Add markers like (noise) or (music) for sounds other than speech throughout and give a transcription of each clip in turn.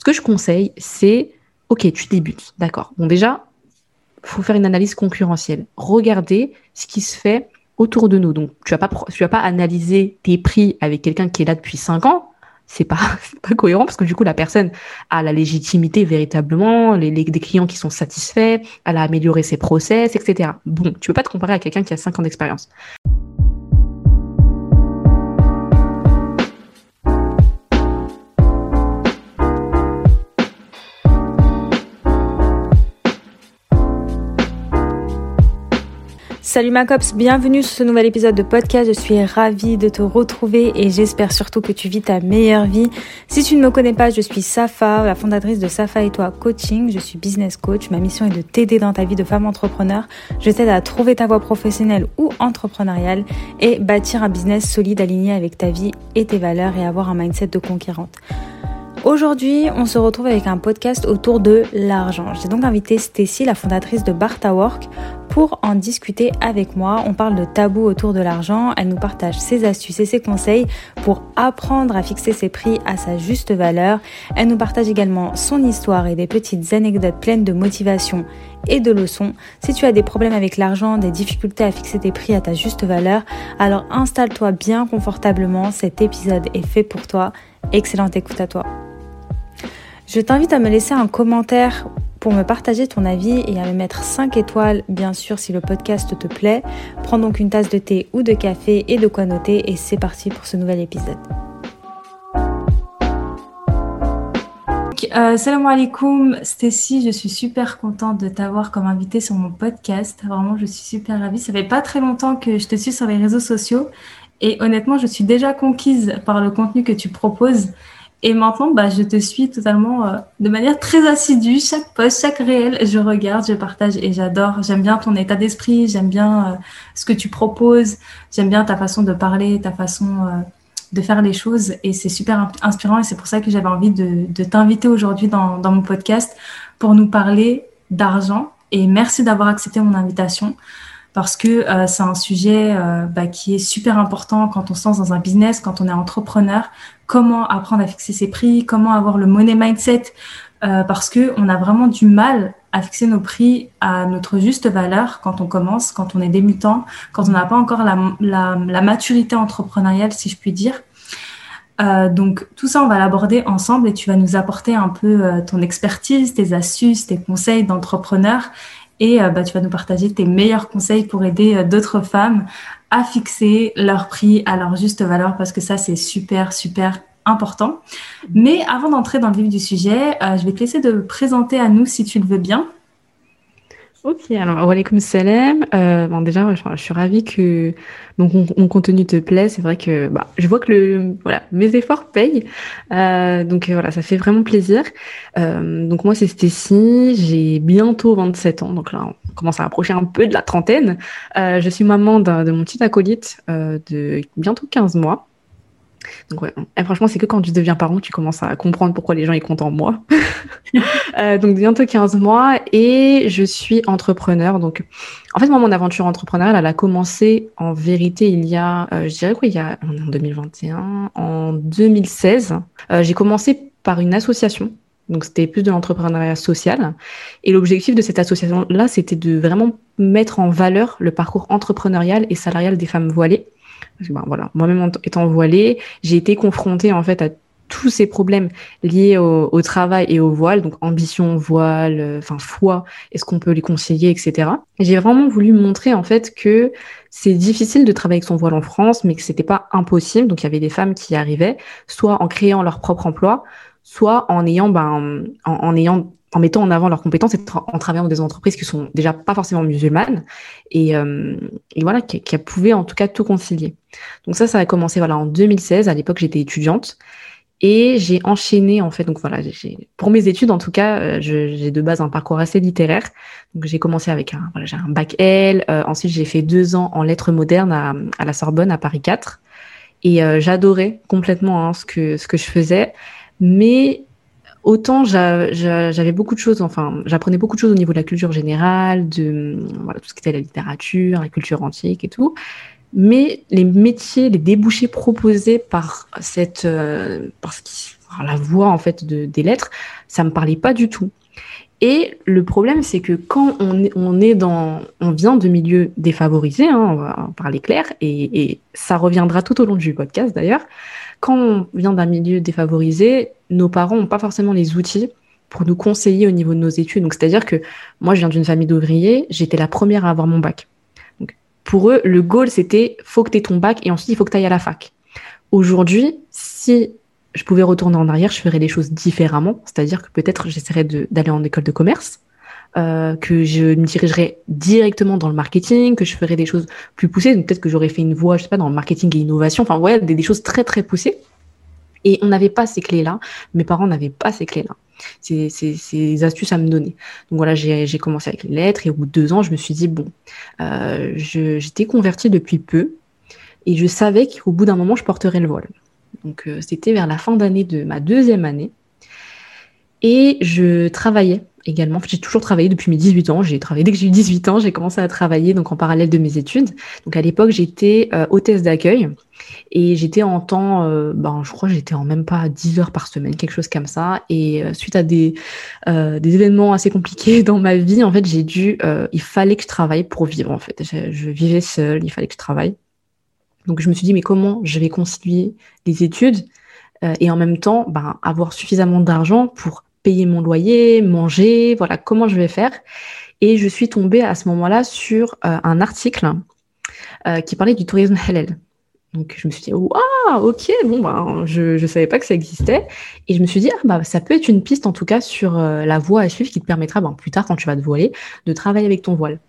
Ce que je conseille, c'est, ok, tu débutes, d'accord. Bon, déjà, faut faire une analyse concurrentielle. Regardez ce qui se fait autour de nous. Donc, tu vas pas, tu vas pas analyser tes prix avec quelqu'un qui est là depuis 5 ans. C'est pas, (laughs) pas cohérent parce que du coup, la personne a la légitimité véritablement, les, des clients qui sont satisfaits, elle a amélioré ses process, etc. Bon, tu peux pas te comparer à quelqu'un qui a 5 ans d'expérience. Salut ma cops, bienvenue sur ce nouvel épisode de podcast. Je suis ravie de te retrouver et j'espère surtout que tu vis ta meilleure vie. Si tu ne me connais pas, je suis Safa, la fondatrice de Safa et toi Coaching. Je suis business coach. Ma mission est de t'aider dans ta vie de femme entrepreneur. Je t'aide à trouver ta voie professionnelle ou entrepreneuriale et bâtir un business solide aligné avec ta vie et tes valeurs et avoir un mindset de conquérante. Aujourd'hui, on se retrouve avec un podcast autour de l'argent. J'ai donc invité Stacy, la fondatrice de Barta Work, pour en discuter avec moi. On parle de tabou autour de l'argent. Elle nous partage ses astuces et ses conseils pour apprendre à fixer ses prix à sa juste valeur. Elle nous partage également son histoire et des petites anecdotes pleines de motivation et de leçons. Si tu as des problèmes avec l'argent, des difficultés à fixer tes prix à ta juste valeur, alors installe-toi bien confortablement. Cet épisode est fait pour toi. Excellente écoute à toi. Je t'invite à me laisser un commentaire pour me partager ton avis et à me mettre 5 étoiles, bien sûr, si le podcast te plaît. Prends donc une tasse de thé ou de café et de quoi noter et c'est parti pour ce nouvel épisode. Euh, salam alaikum, Stacy, je suis super contente de t'avoir comme invitée sur mon podcast. Vraiment, je suis super ravie. Ça fait pas très longtemps que je te suis sur les réseaux sociaux et honnêtement, je suis déjà conquise par le contenu que tu proposes. Et maintenant, bah, je te suis totalement euh, de manière très assidue. Chaque post, chaque réel, je regarde, je partage et j'adore. J'aime bien ton état d'esprit, j'aime bien euh, ce que tu proposes, j'aime bien ta façon de parler, ta façon euh, de faire les choses. Et c'est super inspirant et c'est pour ça que j'avais envie de, t'inviter aujourd'hui dans mon podcast pour nous parler d'argent. Et merci d'avoir accepté mon invitation parce que euh, c'est un sujet euh, bah, qui est super important quand on se lance dans un business, quand on est entrepreneur. Comment apprendre à fixer ses prix, comment avoir le money mindset, euh, parce que on a vraiment du mal à fixer nos prix à notre juste valeur quand on commence, quand on est débutant, quand on n'a pas encore la, la, la, maturité entrepreneuriale, si je puis dire. Euh, donc tout ça, on va l'aborder ensemble et tu vas nous apporter un peu euh, ton expertise, tes astuces, tes conseils d'entrepreneur et euh, bah, tu vas nous partager tes meilleurs conseils pour aider euh, d'autres femmes à fixer leur prix à leur juste valeur parce que ça, c'est super, super important. Mais avant d'entrer dans le vif du sujet, euh, je vais te laisser de présenter à nous si tu le veux bien. Ok, alors, walaikum salam. Euh, bon, déjà, je, suis ravie que donc, mon, contenu te plaît. C'est vrai que bah, je vois que le, voilà, mes efforts payent. Euh, donc, voilà, ça fait vraiment plaisir. Euh, donc, moi, c'est Stécie. J'ai bientôt 27 ans. Donc là, on commence à approcher un peu de la trentaine. Euh, je suis maman de mon petit acolyte euh, de bientôt 15 mois. Donc ouais, et franchement, c'est que quand tu deviens parent, tu commences à comprendre pourquoi les gens y comptent en moi. (laughs) euh, donc bientôt 15 mois et je suis entrepreneur. Donc en fait, moi, mon aventure entrepreneuriale, elle a commencé en vérité il y a, euh, je dirais quoi, il y a en 2021, en 2016. Euh, j'ai commencé par une association. Donc c'était plus de l'entrepreneuriat social. Et l'objectif de cette association-là, c'était de vraiment mettre en valeur le parcours entrepreneurial et salarial des femmes voilées ben, voilà, moi-même étant voilée, j'ai été confrontée en fait à tous ces problèmes liés au, travail et au voile, donc ambition, voile, euh, enfin foi, est-ce qu'on peut les conseiller, etc. J'ai vraiment voulu montrer en fait que c'est difficile de travailler avec son voile en France, mais que c'était pas impossible. Donc il y avait des femmes qui arrivaient, soit en créant leur propre emploi, soit en ayant, ben, en, en ayant en mettant en avant leurs compétences et en travaillant dans des entreprises qui sont déjà pas forcément musulmanes et, euh, et voilà qui, qui pouvaient en tout cas tout concilier. Donc ça, ça a commencé voilà en 2016. À l'époque, j'étais étudiante et j'ai enchaîné en fait. Donc voilà, pour mes études en tout cas, euh, j'ai de base un parcours assez littéraire. Donc j'ai commencé avec un voilà, j'ai un bac L. Euh, ensuite, j'ai fait deux ans en lettres modernes à, à la Sorbonne à Paris 4 et euh, j'adorais complètement hein, ce que ce que je faisais, mais autant j'avais beaucoup de choses, enfin, j'apprenais beaucoup de choses au niveau de la culture générale, de voilà, tout ce qui était la littérature, la culture antique et tout. Mais les métiers, les débouchés proposés par cette, euh, par la voix en fait de, des lettres, ça me parlait pas du tout. Et le problème, c'est que quand on on vient de milieux défavorisés, hein, on va parler clair, et, ça reviendra tout au long du podcast d'ailleurs. Quand on vient d'un milieu défavorisé, nos parents n'ont pas forcément les outils pour nous conseiller au niveau de nos études. Donc, c'est-à-dire que moi, je viens d'une famille d'ouvriers, j'étais la première à avoir mon bac. Donc, pour eux, le goal, c'était faut que tu aies ton bac et ensuite, il faut que tu ailles à la fac. Aujourd'hui, si je pouvais retourner en arrière, je ferais les choses différemment. C'est-à-dire que peut-être j'essaierais d'aller en école de commerce, euh, que je me dirigerais directement dans le marketing, que je ferais des choses plus poussées. Peut-être que j'aurais fait une voie, je sais pas, dans le marketing et innovation. Enfin ouais, des choses très très poussées. Et on n'avait pas ces clés-là. Mes parents n'avaient pas ces clés-là. Ces, ces, ces, astuces à me donner. Donc voilà, j'ai commencé avec les lettres et au bout de deux ans, je me suis dit, bon, euh, j'étais convertie depuis peu et je savais qu'au bout d'un moment, je porterais le voile. Donc euh, c'était vers la fin d'année de ma deuxième année. Et je travaillais également. J'ai toujours travaillé depuis mes 18 ans. J'ai travaillé dès que j'ai eu 18 ans. J'ai commencé à travailler donc en parallèle de mes études. Donc à l'époque, j'étais euh, hôtesse d'accueil et j'étais en temps, euh, ben, je crois j'étais en même pas 10 heures par semaine, quelque chose comme ça. Et euh, suite à des, euh, des événements assez compliqués (laughs) dans ma vie, en fait, j'ai dû, euh, il fallait que je travaille pour vivre en fait. Je, je vivais seule, il fallait que je travaille. Donc je me suis dit, mais comment je vais concilier les études euh, et en même temps ben, avoir suffisamment d'argent pour payer mon loyer, manger, voilà, comment je vais faire. Et je suis tombée à ce moment-là sur euh, un article euh, qui parlait du tourisme halal. Donc je me suis dit, waouh, ok, bon, ben, je ne savais pas que ça existait. Et je me suis dit, ah, bah, ça peut être une piste en tout cas sur la voie à suivre qui te permettra ben, plus tard, quand tu vas te voiler, de travailler avec ton voile.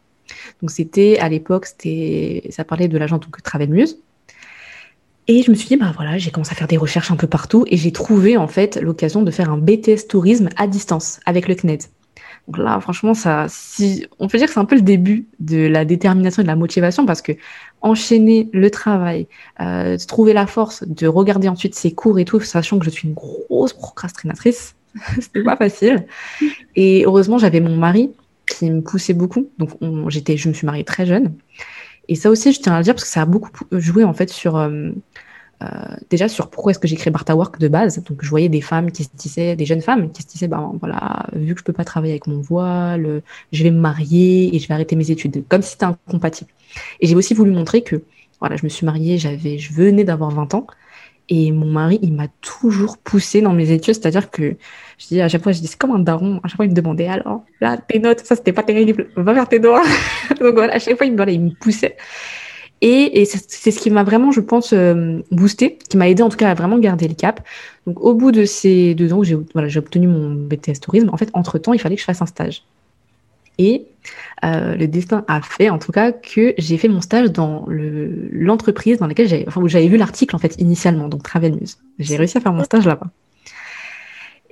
Donc c'était à l'époque, c'était, ça parlait de l'agent donc Travel Muse. Et je me suis dit, bah voilà, j'ai commencé à faire des recherches un peu partout et j'ai trouvé en fait l'occasion de faire un BTS tourisme à distance avec le CNED. Donc là, franchement, ça, si, on peut dire que c'est un peu le début de la détermination et de la motivation parce que enchaîner le travail, euh, trouver la force de regarder ensuite ses cours et tout, sachant que je suis une grosse procrastinatrice, (laughs) c'était pas facile. Et heureusement, j'avais mon mari qui me poussait beaucoup. Donc, j'étais, je me suis mariée très jeune. Et ça aussi, je tiens à le dire parce que ça a beaucoup joué en fait sur euh, euh, déjà sur pourquoi est-ce que j'ai créé Barta Work de base. Donc, je voyais des femmes qui se disaient, des jeunes femmes qui se disaient, ben voilà, vu que je peux pas travailler avec mon voile, je vais me marier et je vais arrêter mes études, comme si c'était incompatible. Et j'ai aussi voulu montrer que voilà, je me suis mariée, j'avais, je venais d'avoir 20 ans et mon mari, il m'a toujours poussé dans mes études, c'est-à-dire que je dis à chaque fois, je dis c'est comme un daron. À chaque fois, il me demandait alors là tes notes, ça c'était pas terrible, va faire tes devoirs. (laughs) Donc voilà, à chaque fois, il me, il me poussait. Et, et c'est ce qui m'a vraiment, je pense, euh, boosté, qui m'a aidé en tout cas à vraiment garder le cap. Donc au bout de ces deux ans, j'ai voilà, obtenu mon BTS tourisme. En fait, entre temps, il fallait que je fasse un stage. Et euh, le destin a fait, en tout cas, que j'ai fait mon stage dans l'entreprise dans laquelle j'avais, enfin, j'avais vu l'article en fait initialement, donc Travel Muse. J'ai réussi à faire mon stage là-bas.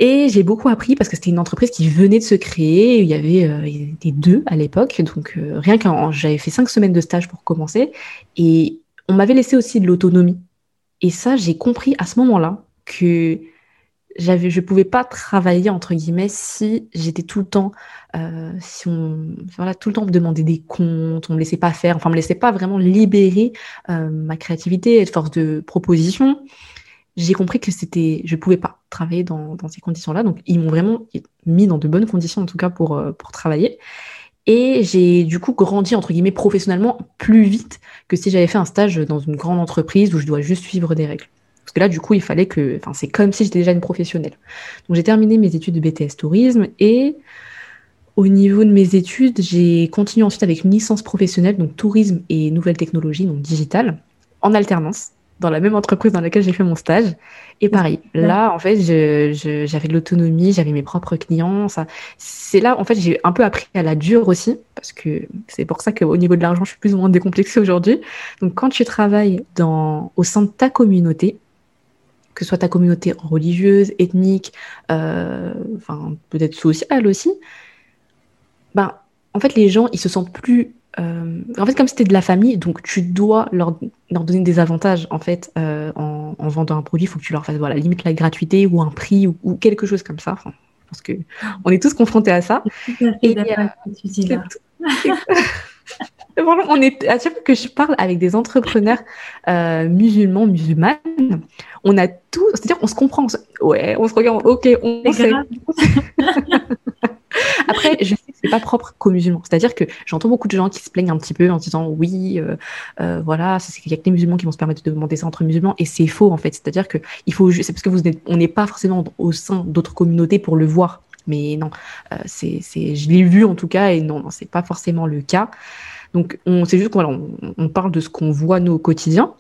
Et j'ai beaucoup appris parce que c'était une entreprise qui venait de se créer. Il y avait, euh, il était deux à l'époque, donc euh, rien qu'en j'avais fait cinq semaines de stage pour commencer, et on m'avait laissé aussi de l'autonomie. Et ça, j'ai compris à ce moment-là que j'avais, je pouvais pas travailler entre guillemets si j'étais tout le temps, euh, si on, voilà, tout le temps me demandait des comptes, on me laissait pas faire, enfin, on me laissait pas vraiment libérer euh, ma créativité et de force de proposition. J'ai compris que c'était, je pouvais pas travailler dans, ces conditions-là, donc ils m'ont vraiment mis dans de bonnes conditions en tout cas pour euh, pour travailler. Et j'ai du coup grandi entre guillemets professionnellement plus vite que si j'avais fait un stage dans une grande entreprise où je dois juste suivre des règles. Parce que là, du coup, il fallait que. Enfin, c'est comme si j'étais déjà une professionnelle. Donc, j'ai terminé mes études de BTS tourisme et au niveau de mes études, j'ai continué ensuite avec une licence professionnelle, donc tourisme et nouvelles technologies, donc digitale, en alternance, dans la même entreprise dans laquelle j'ai fait mon stage. Et pareil, là, en fait, j'avais de l'autonomie, j'avais mes propres clients. C'est là, en fait, j'ai un peu appris à la dure aussi, parce que c'est pour ça qu'au niveau de l'argent, je suis plus ou moins décomplexée aujourd'hui. Donc, quand tu travailles dans, au sein de ta communauté, que ce soit ta communauté religieuse, ethnique, euh, enfin peut-être sociale aussi, ben, en fait, les gens, ils se sentent plus... Euh, en fait, comme c'était de la famille, donc tu dois leur, leur donner des avantages, en fait, euh, en, en, vendant un produit, il faut que tu leur fasses, voilà, limite la gratuité ou un prix ou, ou quelque chose comme ça. Enfin, parce que on est tous confrontés à ça. Et, euh, (laughs) on est, à chaque fois que je parle avec des entrepreneurs euh, musulmans, musulmanes, on a tout, c'est-à-dire on se comprend, ouais, on se regarde, ok, on sait. (laughs) Après, je sais que c'est pas propre qu'aux musulmans. C'est-à-dire que j'entends beaucoup de gens qui se plaignent un petit peu en disant oui, euh, euh, voilà, c'est qu'il y a que les musulmans qui vont se permettre de demander ça entre musulmans, et c'est faux en fait. C'est-à-dire que il faut, c'est parce que vous on n'est pas forcément au sein d'autres communautés pour le voir. Mais non, euh, c'est, je l'ai vu en tout cas, et non, non c'est pas forcément le cas. Donc, on, c'est juste qu'on on, parle de ce qu'on voit au quotidien.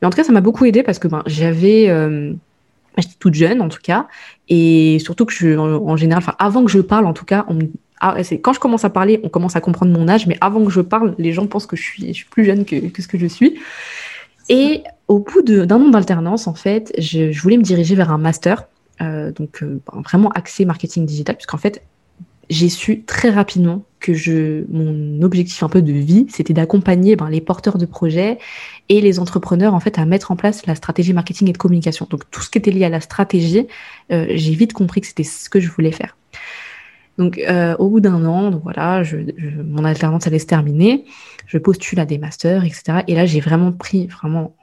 Mais en tout cas, ça m'a beaucoup aidé parce que ben, j'avais, euh, j'étais toute jeune en tout cas, et surtout que je, en, général, enfin, avant que je parle, en tout cas, ah, quand je commence à parler, on commence à comprendre mon âge, mais avant que je parle, les gens pensent que je suis, je suis plus jeune que, que ce que je suis. Et au bout d'un an d'alternance, en fait, je, je, voulais me diriger vers un master, euh, donc euh, vraiment axé marketing digital, puisqu'en fait, j'ai su très rapidement que je, mon objectif un peu de vie, c'était d'accompagner ben, les porteurs de projets et les entrepreneurs en fait à mettre en place la stratégie marketing et de communication. Donc tout ce qui était lié à la stratégie, euh, j'ai vite compris que c'était ce que je voulais faire. Donc euh, au bout d'un an, donc voilà, je, je, mon alternance allait se terminer, je postule à des masters, etc. Et là j'ai vraiment pris vraiment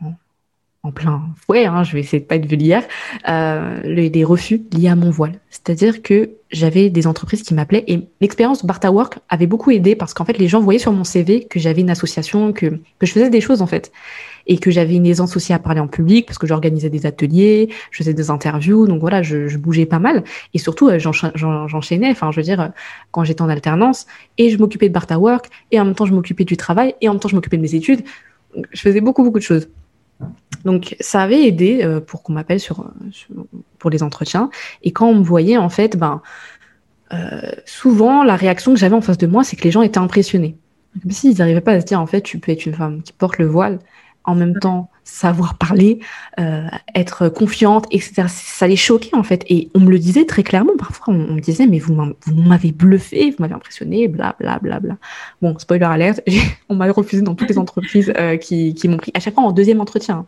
en, plein fouet, hein, je vais essayer de pas être vulgaire, euh, les, refus liés à mon voile. C'est-à-dire que j'avais des entreprises qui m'appelaient et l'expérience Barta Work avait beaucoup aidé parce qu'en fait les gens voyaient sur mon CV que j'avais une association, que, que je faisais des choses en fait. Et que j'avais une aisance aussi à parler en public parce que j'organisais des ateliers, je faisais des interviews, donc voilà, je, je bougeais pas mal. Et surtout euh, j'enchaînais, enfin je veux dire quand j'étais en alternance et je m'occupais de Barta Work et en même temps je m'occupais du travail et en même temps je m'occupais de mes études, je faisais beaucoup beaucoup de choses. Donc ça avait aidé euh, pour qu'on m'appelle sur, sur, pour les entretiens. Et quand on me voyait, en fait, ben, euh, souvent la réaction que j'avais en face de moi, c'est que les gens étaient impressionnés. Comme s'ils n'arrivaient pas à se dire, en fait, tu peux être une femme qui porte le voile, en même temps savoir parler, euh, être confiante, etc. Ça les choquait en fait. Et on me le disait très clairement. Parfois, on, me disait, mais vous m'avez bluffé, vous m'avez impressionné, bla bla bla bla. Bon, spoiler alert, (laughs) on m'a refusé dans toutes les entreprises euh, qui, qui m'ont pris, à chaque fois en deuxième entretien.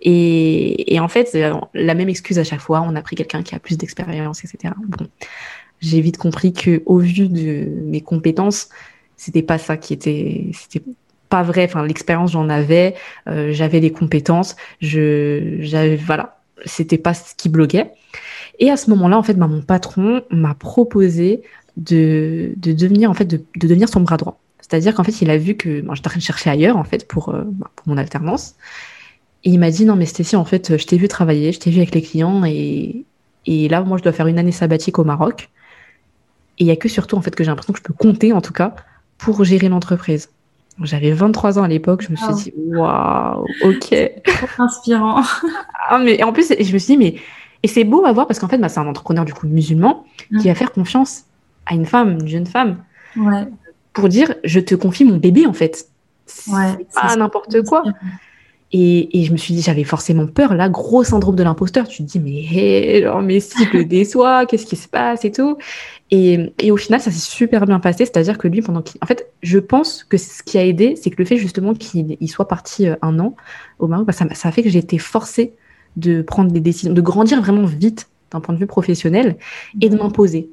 Et, et en fait, la même excuse à chaque fois, on a pris quelqu'un qui a plus d'expérience, etc. Bon, j'ai vite compris que au vu de mes compétences, c'était pas ça qui était, c'était pas vrai. Enfin, l'expérience, j'en avais, euh, j'avais les compétences, je, j'avais, voilà, c'était pas ce qui bloquait. Et à ce moment-là, en fait, bah, mon patron m'a proposé de, de devenir, en fait, de, de devenir son bras droit. C'est-à-dire qu'en fait, il a vu que bah, j'étais en train de chercher ailleurs, en fait, pour, euh, bah, pour mon alternance. Et il m'a dit, non, mais Stécie, en fait, je t'ai vu travailler, je t'ai vu avec les clients, et, et là, moi, je dois faire une année sabbatique au Maroc. Et il y a que surtout, en fait, que j'ai l'impression que je peux compter, en tout cas, pour gérer l'entreprise. J'avais 23 ans à l'époque, je me suis dit, waouh, ok. inspirant. (laughs) ah, mais en plus, je me suis dit, mais. Et c'est beau à voir parce qu'en fait, bah, c'est un entrepreneur du coup musulman mmh. qui va faire confiance à une femme, une jeune femme, ouais. pour dire, je te confie mon bébé en fait. C'est ouais, pas n'importe quoi. Et, et, je me suis dit, j'avais forcément peur, là, gros syndrome de l'imposteur. Tu te dis, mais, hey, genre, mais si je le (laughs) déçois, qu'est-ce qui se passe et tout. Et, et, au final, ça s'est super bien passé. C'est-à-dire que lui, pendant qu'il. En fait, je pense que ce qui a aidé, c'est que le fait justement qu'il soit parti euh, un an au Maroc, bah, ça, ça a fait que j'ai été forcée de prendre des décisions, de grandir vraiment vite d'un point de vue professionnel et de m'imposer.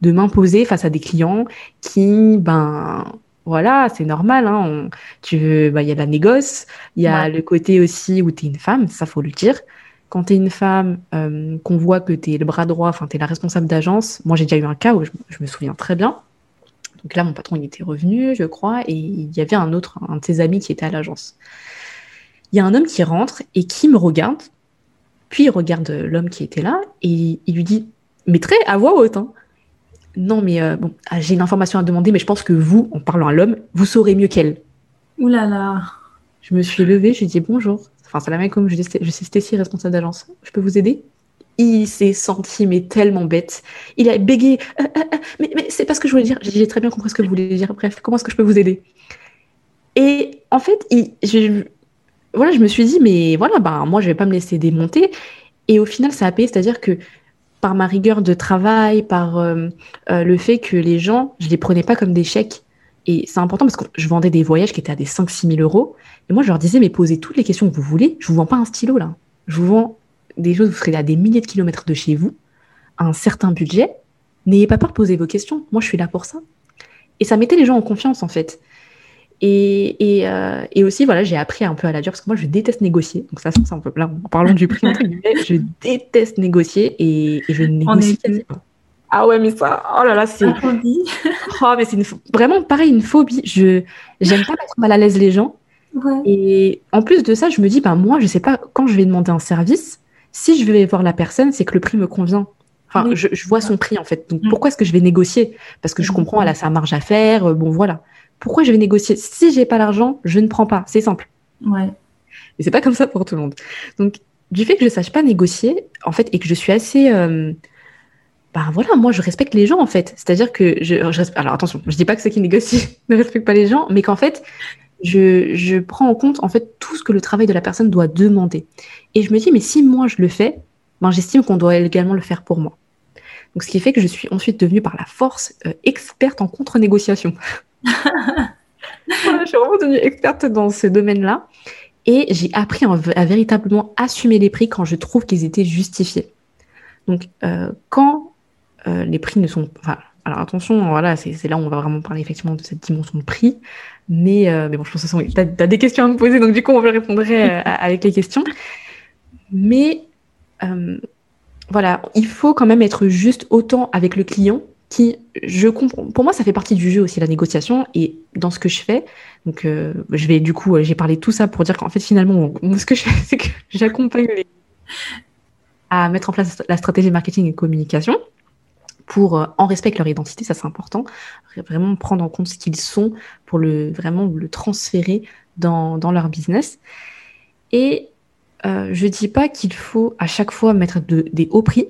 De m'imposer face à des clients qui, ben, voilà, c'est normal. Hein, on, tu veux, bah, il y a la négoce, il y a ouais. le côté aussi où tu es une femme, ça faut le dire. Quand tu es une femme, euh, qu'on voit que tu es le bras droit, enfin, tu es la responsable d'agence. Moi, j'ai déjà eu un cas où je, je, me souviens très bien. Donc là, mon patron, il était revenu, je crois, et il y avait un autre, un de ses amis qui était à l'agence. Il y a un homme qui rentre et qui me regarde, puis il regarde l'homme qui était là, et il lui dit, mais très à voix haute, hein, non, mais euh, bon, ah, j'ai une information à demander, mais je pense que vous, en parlant à l'homme, vous saurez mieux qu'elle. Ouh là là. Je me suis levée, je lui ai dit bonjour. Enfin, c'est la même comme je, dis, je suis Stécie, responsable d'agence. Je peux vous aider? Il s'est senti, mais tellement bête. Il a bégayé. Euh, euh, euh, mais, mais c'est pas ce que je voulais dire. J'ai très bien compris ce que vous voulez dire. Bref, comment est-ce que je peux vous aider? Et en fait, je, voilà, je me suis dit, mais voilà, bah, moi, je vais pas me laisser démonter. Et au final, ça a payé, c'est-à-dire que par ma rigueur de travail, par le fait que les gens, je les prenais pas comme des chèques. Et c'est important parce que je vendais des voyages qui étaient à des 5-6 000 euros. Et moi, je leur disais, mais posez toutes les questions que vous voulez. Je vous vends pas un stylo, là. Je vous vends des choses, vous serez à des milliers de kilomètres de chez vous, à un certain budget. N'ayez pas peur de poser vos questions. Moi, je suis là pour ça. Et ça mettait les gens en confiance, en fait. Et, et, euh, et, aussi, voilà, j'ai appris un peu à la dure parce que moi, je déteste négocier. Donc, ça, c'est un peu là, en parlant du prix, je déteste négocier et, et je négocie pas. Ah ouais, mais ça, oh là là, c'est. Une phobie. (laughs) oh, mais c'est une... vraiment pareil, une phobie. Je j'aime pas mettre mal à l'aise les gens. Ouais. Et en plus de ça, je me dis, bah, moi, je sais pas, quand je vais demander un service, si je vais voir la personne, c'est que le prix me convient. Enfin, je, je, vois son prix, en fait. Donc, mm. pourquoi est-ce que je vais négocier? Parce que je mm. comprends, elle a sa marge à faire. Euh, bon, voilà. Pourquoi je vais négocier? Si j'ai pas l'argent, je ne prends pas. C'est simple. Ouais. Et c'est pas comme ça pour tout le monde. Donc, du fait que je sache pas négocier, en fait, et que je suis assez. Euh, bah voilà, moi je respecte les gens en fait. C'est-à-dire que je, alors attention, je dis pas que ceux qui négocient (laughs) ne respectent pas les gens, mais qu'en fait je, je, prends en compte en fait tout ce que le travail de la personne doit demander. Et je me dis mais si moi je le fais, ben j'estime qu'on doit également le faire pour moi. Donc ce qui fait que je suis ensuite devenue par la force euh, experte en contre-négociation. (laughs) je suis vraiment devenue experte dans ce domaine-là. Et j'ai appris à, véritablement assumer les prix quand je trouve qu'ils étaient justifiés. Donc, euh, quand euh, les prix ne sont. Enfin, alors attention, voilà, c'est là où on va vraiment parler effectivement de cette dimension de prix. Mais, euh, mais bon, je pense que tu as, des questions à me poser, donc du coup, on va répondre euh, avec les questions. Mais voilà, il faut quand même être juste autant avec le client qui, je comprends, pour moi, ça fait partie du jeu aussi, la négociation. Et dans ce que je fais, donc je vais du coup, j'ai parlé de tout ça pour dire qu'en fait, finalement, ce que je fais, (laughs) c'est que j'accompagne les à mettre en place la stratégie marketing et communication pour euh, en respecter leur identité, ça c'est important, vraiment prendre en compte ce qu'ils sont pour le vraiment le transférer dans, dans leur business. Et euh, je dis pas qu'il faut à chaque fois mettre de, des hauts prix,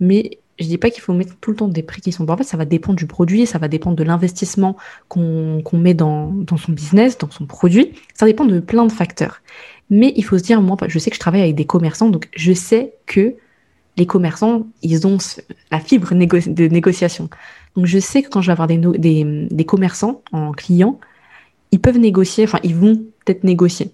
mais je dis pas qu'il faut mettre tout le temps des prix qui sont fait, ça va dépendre du produit, ça va dépendre de l'investissement qu'on met dans, dans son business, dans son produit. Ça dépend de plein de facteurs. Mais il faut se dire, moi, je sais que je travaille avec des commerçants, donc je sais que les commerçants, ils ont la fibre de négociation. Donc je sais que quand je vais avoir des, des, commerçants en client, ils peuvent négocier, enfin ils vont peut-être négocier.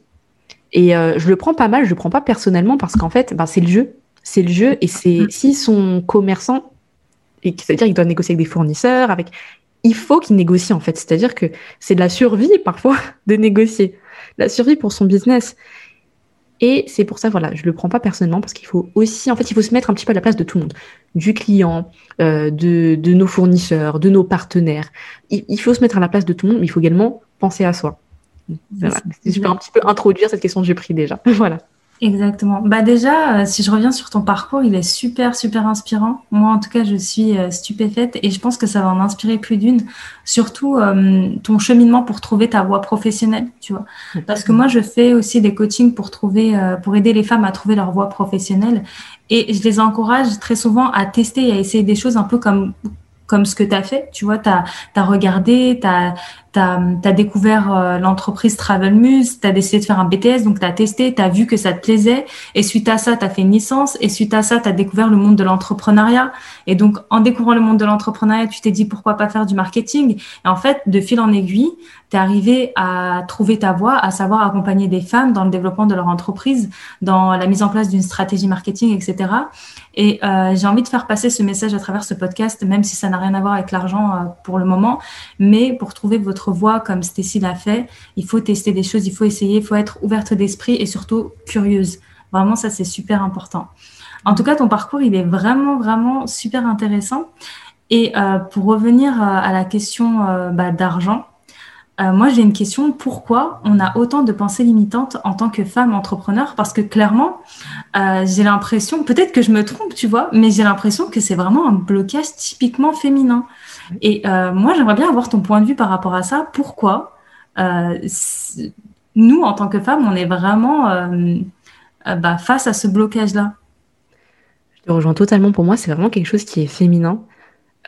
Et euh, je le prends pas mal, je le prends pas personnellement parce qu'en fait, ben, c'est le jeu. C'est le jeu et c'est mm. s'ils sont commerçants, c'est-à-dire qu'ils doivent négocier avec des fournisseurs, avec, il faut qu'ils négocient en fait. C'est-à-dire que c'est de la survie parfois (laughs) de négocier, la survie pour son business. Et c'est pour ça, voilà, je le prends pas personnellement parce qu'il faut aussi, en fait, il faut se mettre un petit peu à la place de tout le monde, du client, euh, de, de, nos fournisseurs, de nos partenaires. Il, faut se mettre à la place de tout le monde, mais il faut également penser à soi. Voilà. Je peux un petit peu introduire cette question du prix déjà. (laughs) voilà. Exactement. Bah déjà, euh, si je reviens sur ton parcours, il est super, super inspirant. Moi, en tout cas, je suis euh, stupéfaite et je pense que ça va en inspirer plus d'une. Surtout euh, ton cheminement pour trouver ta voie professionnelle, tu vois. Parce que moi, je fais aussi des coachings pour trouver, pour aider les femmes à trouver leur voie professionnelle. Et je les encourage très souvent à tester et à essayer des choses un peu comme comme ce que tu as fait. Tu vois, tu as, regardé, tu as, tu as, découvert euh, l'entreprise Travel Muse, tu as décidé de faire un BTS, donc tu as testé, tu as vu que ça te plaisait, et suite à ça, tu as fait une licence, et suite à ça, tu as découvert le monde de l'entrepreneuriat. Et donc, en découvrant le monde de l'entrepreneuriat, tu t'es dit pourquoi pas faire du marketing? Et en fait, de fil en aiguille, tu es arrivé à trouver ta voie, à savoir accompagner des femmes dans le développement de leur entreprise, dans la mise en place d'une stratégie marketing, etc. Et euh, j'ai envie de faire passer ce message à travers ce podcast, même si ça n'a rien à voir avec l'argent euh, pour le moment, mais pour trouver votre voix comme Stécie l'a fait. Il faut tester des choses, il faut essayer, il faut être ouverte d'esprit et surtout curieuse. Vraiment, ça, c'est super important. En tout cas, ton parcours, il est vraiment, vraiment super intéressant. Et euh, pour revenir euh, à la question euh, bah, d'argent, moi, j'ai une question. Pourquoi on a autant de pensées limitantes en tant que femme entrepreneur? Parce que clairement, j'ai l'impression, peut-être que je me trompe, tu vois, mais j'ai l'impression que c'est vraiment un blocage typiquement féminin. Et euh, moi, j'aimerais bien avoir ton point de vue par rapport à ça. Pourquoi euh, nous, en tant que femmes, on est vraiment euh, bah, face à ce blocage-là? Te rejoins totalement. Pour moi, c'est vraiment quelque chose qui est féminin.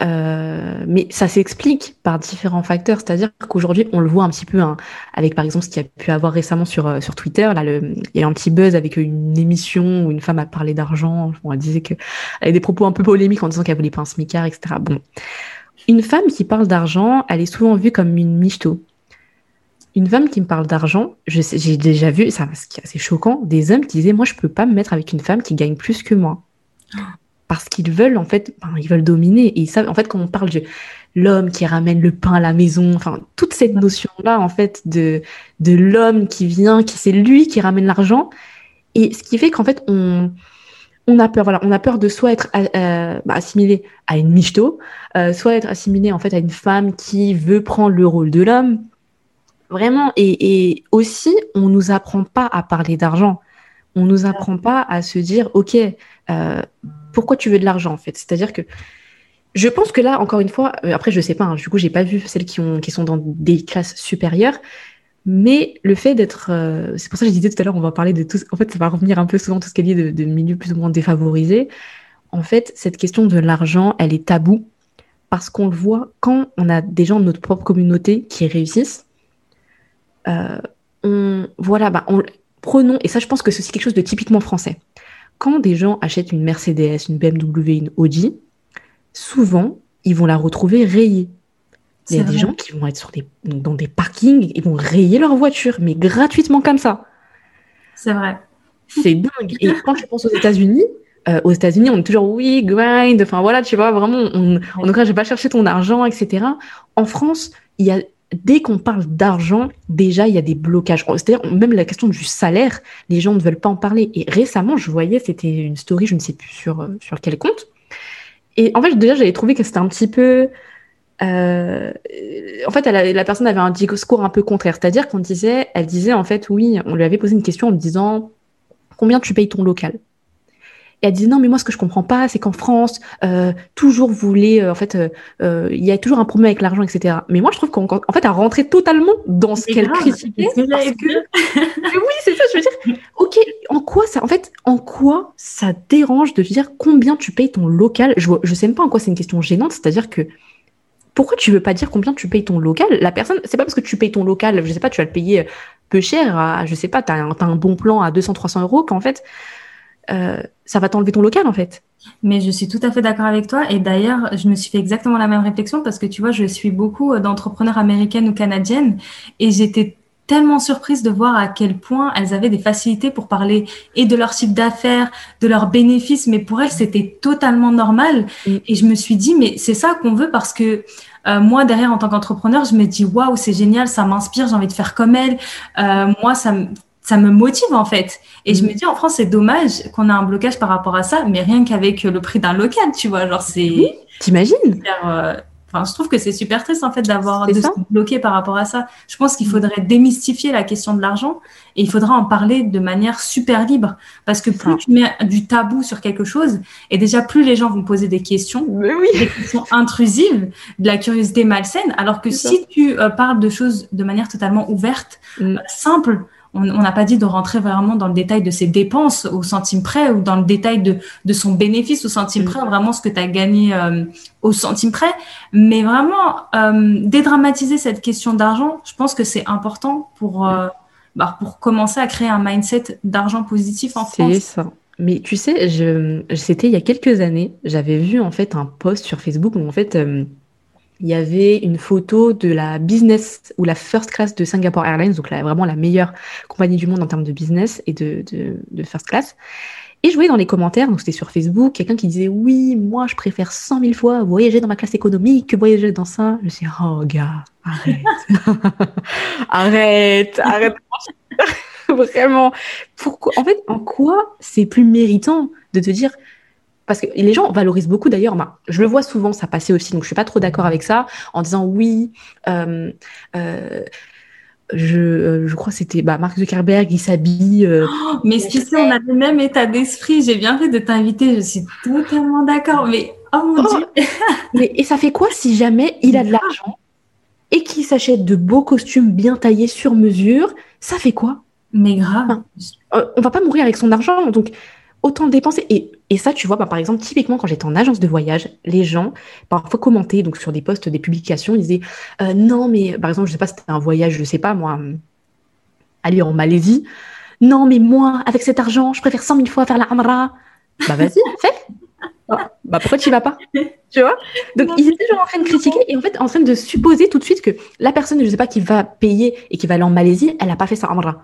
mais ça s'explique par différents facteurs, c'est-à-dire qu'aujourd'hui on le voit un petit peu hein, avec par exemple ce qu'il y a pu avoir récemment sur sur Twitter. Il y a un petit buzz avec une émission où une femme a parlé d'argent. elle disait que elle avait des propos un peu polémiques en disant qu'elle voulait pas un smicard, etc. Bon, une femme qui parle d'argent, elle est souvent vue comme une michto. Une femme qui me parle d'argent, j'ai déjà vu, ça, assez choquant, des hommes qui disaient Moi, je peux pas me mettre avec une femme qui gagne plus que moi. Parce qu'ils veulent en fait, ils veulent dominer. Et ça, en fait, quand on parle de l'homme qui ramène le pain à la maison, enfin toute cette notion là en fait de de l'homme qui vient, qui c'est lui qui ramène l'argent. Et ce qui fait qu'en fait on on a peur, voilà, on a peur de soit être euh, bah, assimilé à une michto, euh, soit être assimilé en fait à une femme qui veut prendre le rôle de l'homme. Vraiment, et, et, aussi, on nous apprend pas à parler d'argent. On nous apprend pas à se dire, ok, euh, pourquoi tu veux de l'argent en fait? C'est-à-dire que je pense que là, encore une fois, euh, après je sais pas, hein, du coup j'ai pas vu celles qui ont qui sont dans des classes supérieures, mais le fait d'être, euh, c'est pour ça que je disais tout à l'heure, on va parler de tout. En fait, ça va revenir un peu souvent tout ce qui est de, milieux plus ou moins défavorisés. En fait, cette question de l'argent, elle est taboue parce qu'on le voit quand on a des gens de notre propre communauté qui réussissent. On, voilà, bah, on, prenons, et ça, je pense que c'est quelque chose de typiquement français. Quand des gens achètent une Mercedes, une BMW, une Audi, souvent, ils vont la retrouver rayée. Il y a des gens qui vont être sur des, dans des parkings, ils vont rayer leur voiture, mais gratuitement comme ça. C'est vrai. C'est dingue. Et quand je pense aux États-Unis, euh, aux États-Unis, on est toujours oui, grind, enfin voilà, tu vois, vraiment, on, on ne pas chercher ton argent, etc. En France, il y a dès qu'on parle d'argent, déjà, il y a des blocages. C'est-à-dire, même la question du salaire, les gens ne veulent pas en parler. Et récemment, je voyais, c'était une story, je ne sais plus sur, euh, sur quel compte. Et en fait, déjà, j'avais trouvé que c'était un petit peu. Euh, en fait, la personne avait un discours un peu contraire. C'est-à-dire qu'on disait, elle disait, en fait, oui, on lui avait posé une question en lui disant combien tu payes ton local? Et elle disait non, mais moi ce que je comprends pas, c'est qu'en France, euh, toujours vous voulez, euh, en fait, euh, il y a toujours un problème avec l'argent, etc. Mais moi je trouve qu'en fait, elle rentrait totalement dans ce qu'elle critiquait. (laughs) oui, c'est ça, je veux dire. Ok, en quoi ça, en fait, en quoi ça dérange de dire combien tu payes ton local? Je je sais même pas en quoi c'est une question gênante, c'est-à-dire que pourquoi tu veux pas dire combien tu payes ton local? La personne, c'est pas parce que tu payes ton local, je sais pas, tu vas le payer peu cher, à, je sais pas, tu as, as, un bon plan à 200-300 euros, qu'en fait, euh, ça va t'enlever ton local en fait. Mais je suis tout à fait d'accord avec toi. Et d'ailleurs, je me suis fait exactement la même réflexion parce que tu vois, je suis beaucoup euh, d'entrepreneurs américaines ou canadiennes et j'étais tellement surprise de voir à quel point elles avaient des facilités pour parler et de leur chiffre d'affaires, de leurs bénéfices, mais pour elles, c'était totalement normal. Mm. Et je me suis dit, mais c'est ça qu'on veut parce que euh, moi, derrière, en tant qu'entrepreneur, je me dis, waouh, c'est génial, ça m'inspire, j'ai envie de faire comme elle. Euh, moi, ça me ça me motive en fait. Et je mm. me dis en France, c'est dommage qu'on a un blocage par rapport à ça, mais rien qu'avec le prix d'un local, tu vois, genre c'est. T'imagines euh, Enfin, je trouve que c'est super triste en fait d'avoir de se bloquer par rapport à ça. Je pense qu'il faudrait démystifier la question de l'argent et il faudra en parler de manière super libre parce que plus tu mets du tabou sur quelque chose et déjà plus les gens vont poser des questions, oui. des questions intrusives, de la curiosité malsaine, alors que si tu euh, parles de choses de manière totalement ouverte, mm. simple, on n'a pas dit de rentrer vraiment dans le détail de ses dépenses au centime près ou dans le détail de, de son bénéfice au centime près, vraiment ce que tu as gagné euh, au centime près. Mais vraiment, euh, dédramatiser cette question d'argent, je pense que c'est important pour, euh, bah, pour commencer à créer un mindset d'argent positif en France. C'est ça. Mais tu sais, je, c'était il y a quelques années, j'avais vu en fait un post sur Facebook où en fait il y avait une photo de la business ou la first class de Singapore Airlines, donc vraiment la meilleure compagnie du monde en termes de business et de, de, first class. Et je voyais dans les commentaires, donc c'était sur Facebook, quelqu'un qui disait oui, moi je préfère 100 000 fois voyager dans ma classe économique que voyager dans ça. Je me suis oh gars, arrête, (laughs) arrête, arrête. (laughs) Vraiment. Pourquoi? En fait, en quoi c'est plus méritant de te dire parce que les gens valorisent beaucoup d'ailleurs, bah, je le vois souvent, ça passait aussi, donc je suis pas trop d'accord avec ça, en disant oui, euh, euh, je, euh, je crois que c'était bah, Mark Zuckerberg, il s'habille. Euh, oh, mais ce qui on a le même état d'esprit, j'ai bien fait de t'inviter, je suis totalement d'accord, mais oh mon oh, Dieu (laughs) mais, Et ça fait quoi si jamais il a de l'argent et qu'il s'achète de beaux costumes bien taillés sur mesure, ça fait quoi? Mais grave. Enfin, on va pas mourir avec son argent, donc autant dépenser. Et, et ça, tu vois, bah, par exemple, typiquement, quand j'étais en agence de voyage, les gens, parfois, commentaient donc, sur des posts, des publications, ils disaient euh, Non, mais par exemple, je sais pas, c'était un voyage, je sais pas, moi, aller en Malaisie. Non, mais moi, avec cet argent, je préfère 100 000 fois faire la Amra. Bah, vas-y, (laughs) fais. bah pourquoi tu vas pas? Tu vois? Donc ils étaient toujours en train de critiquer et en fait en train de supposer tout de suite que la personne, je sais pas, qui va payer et qui va aller en Malaisie, elle a pas fait sa Amra.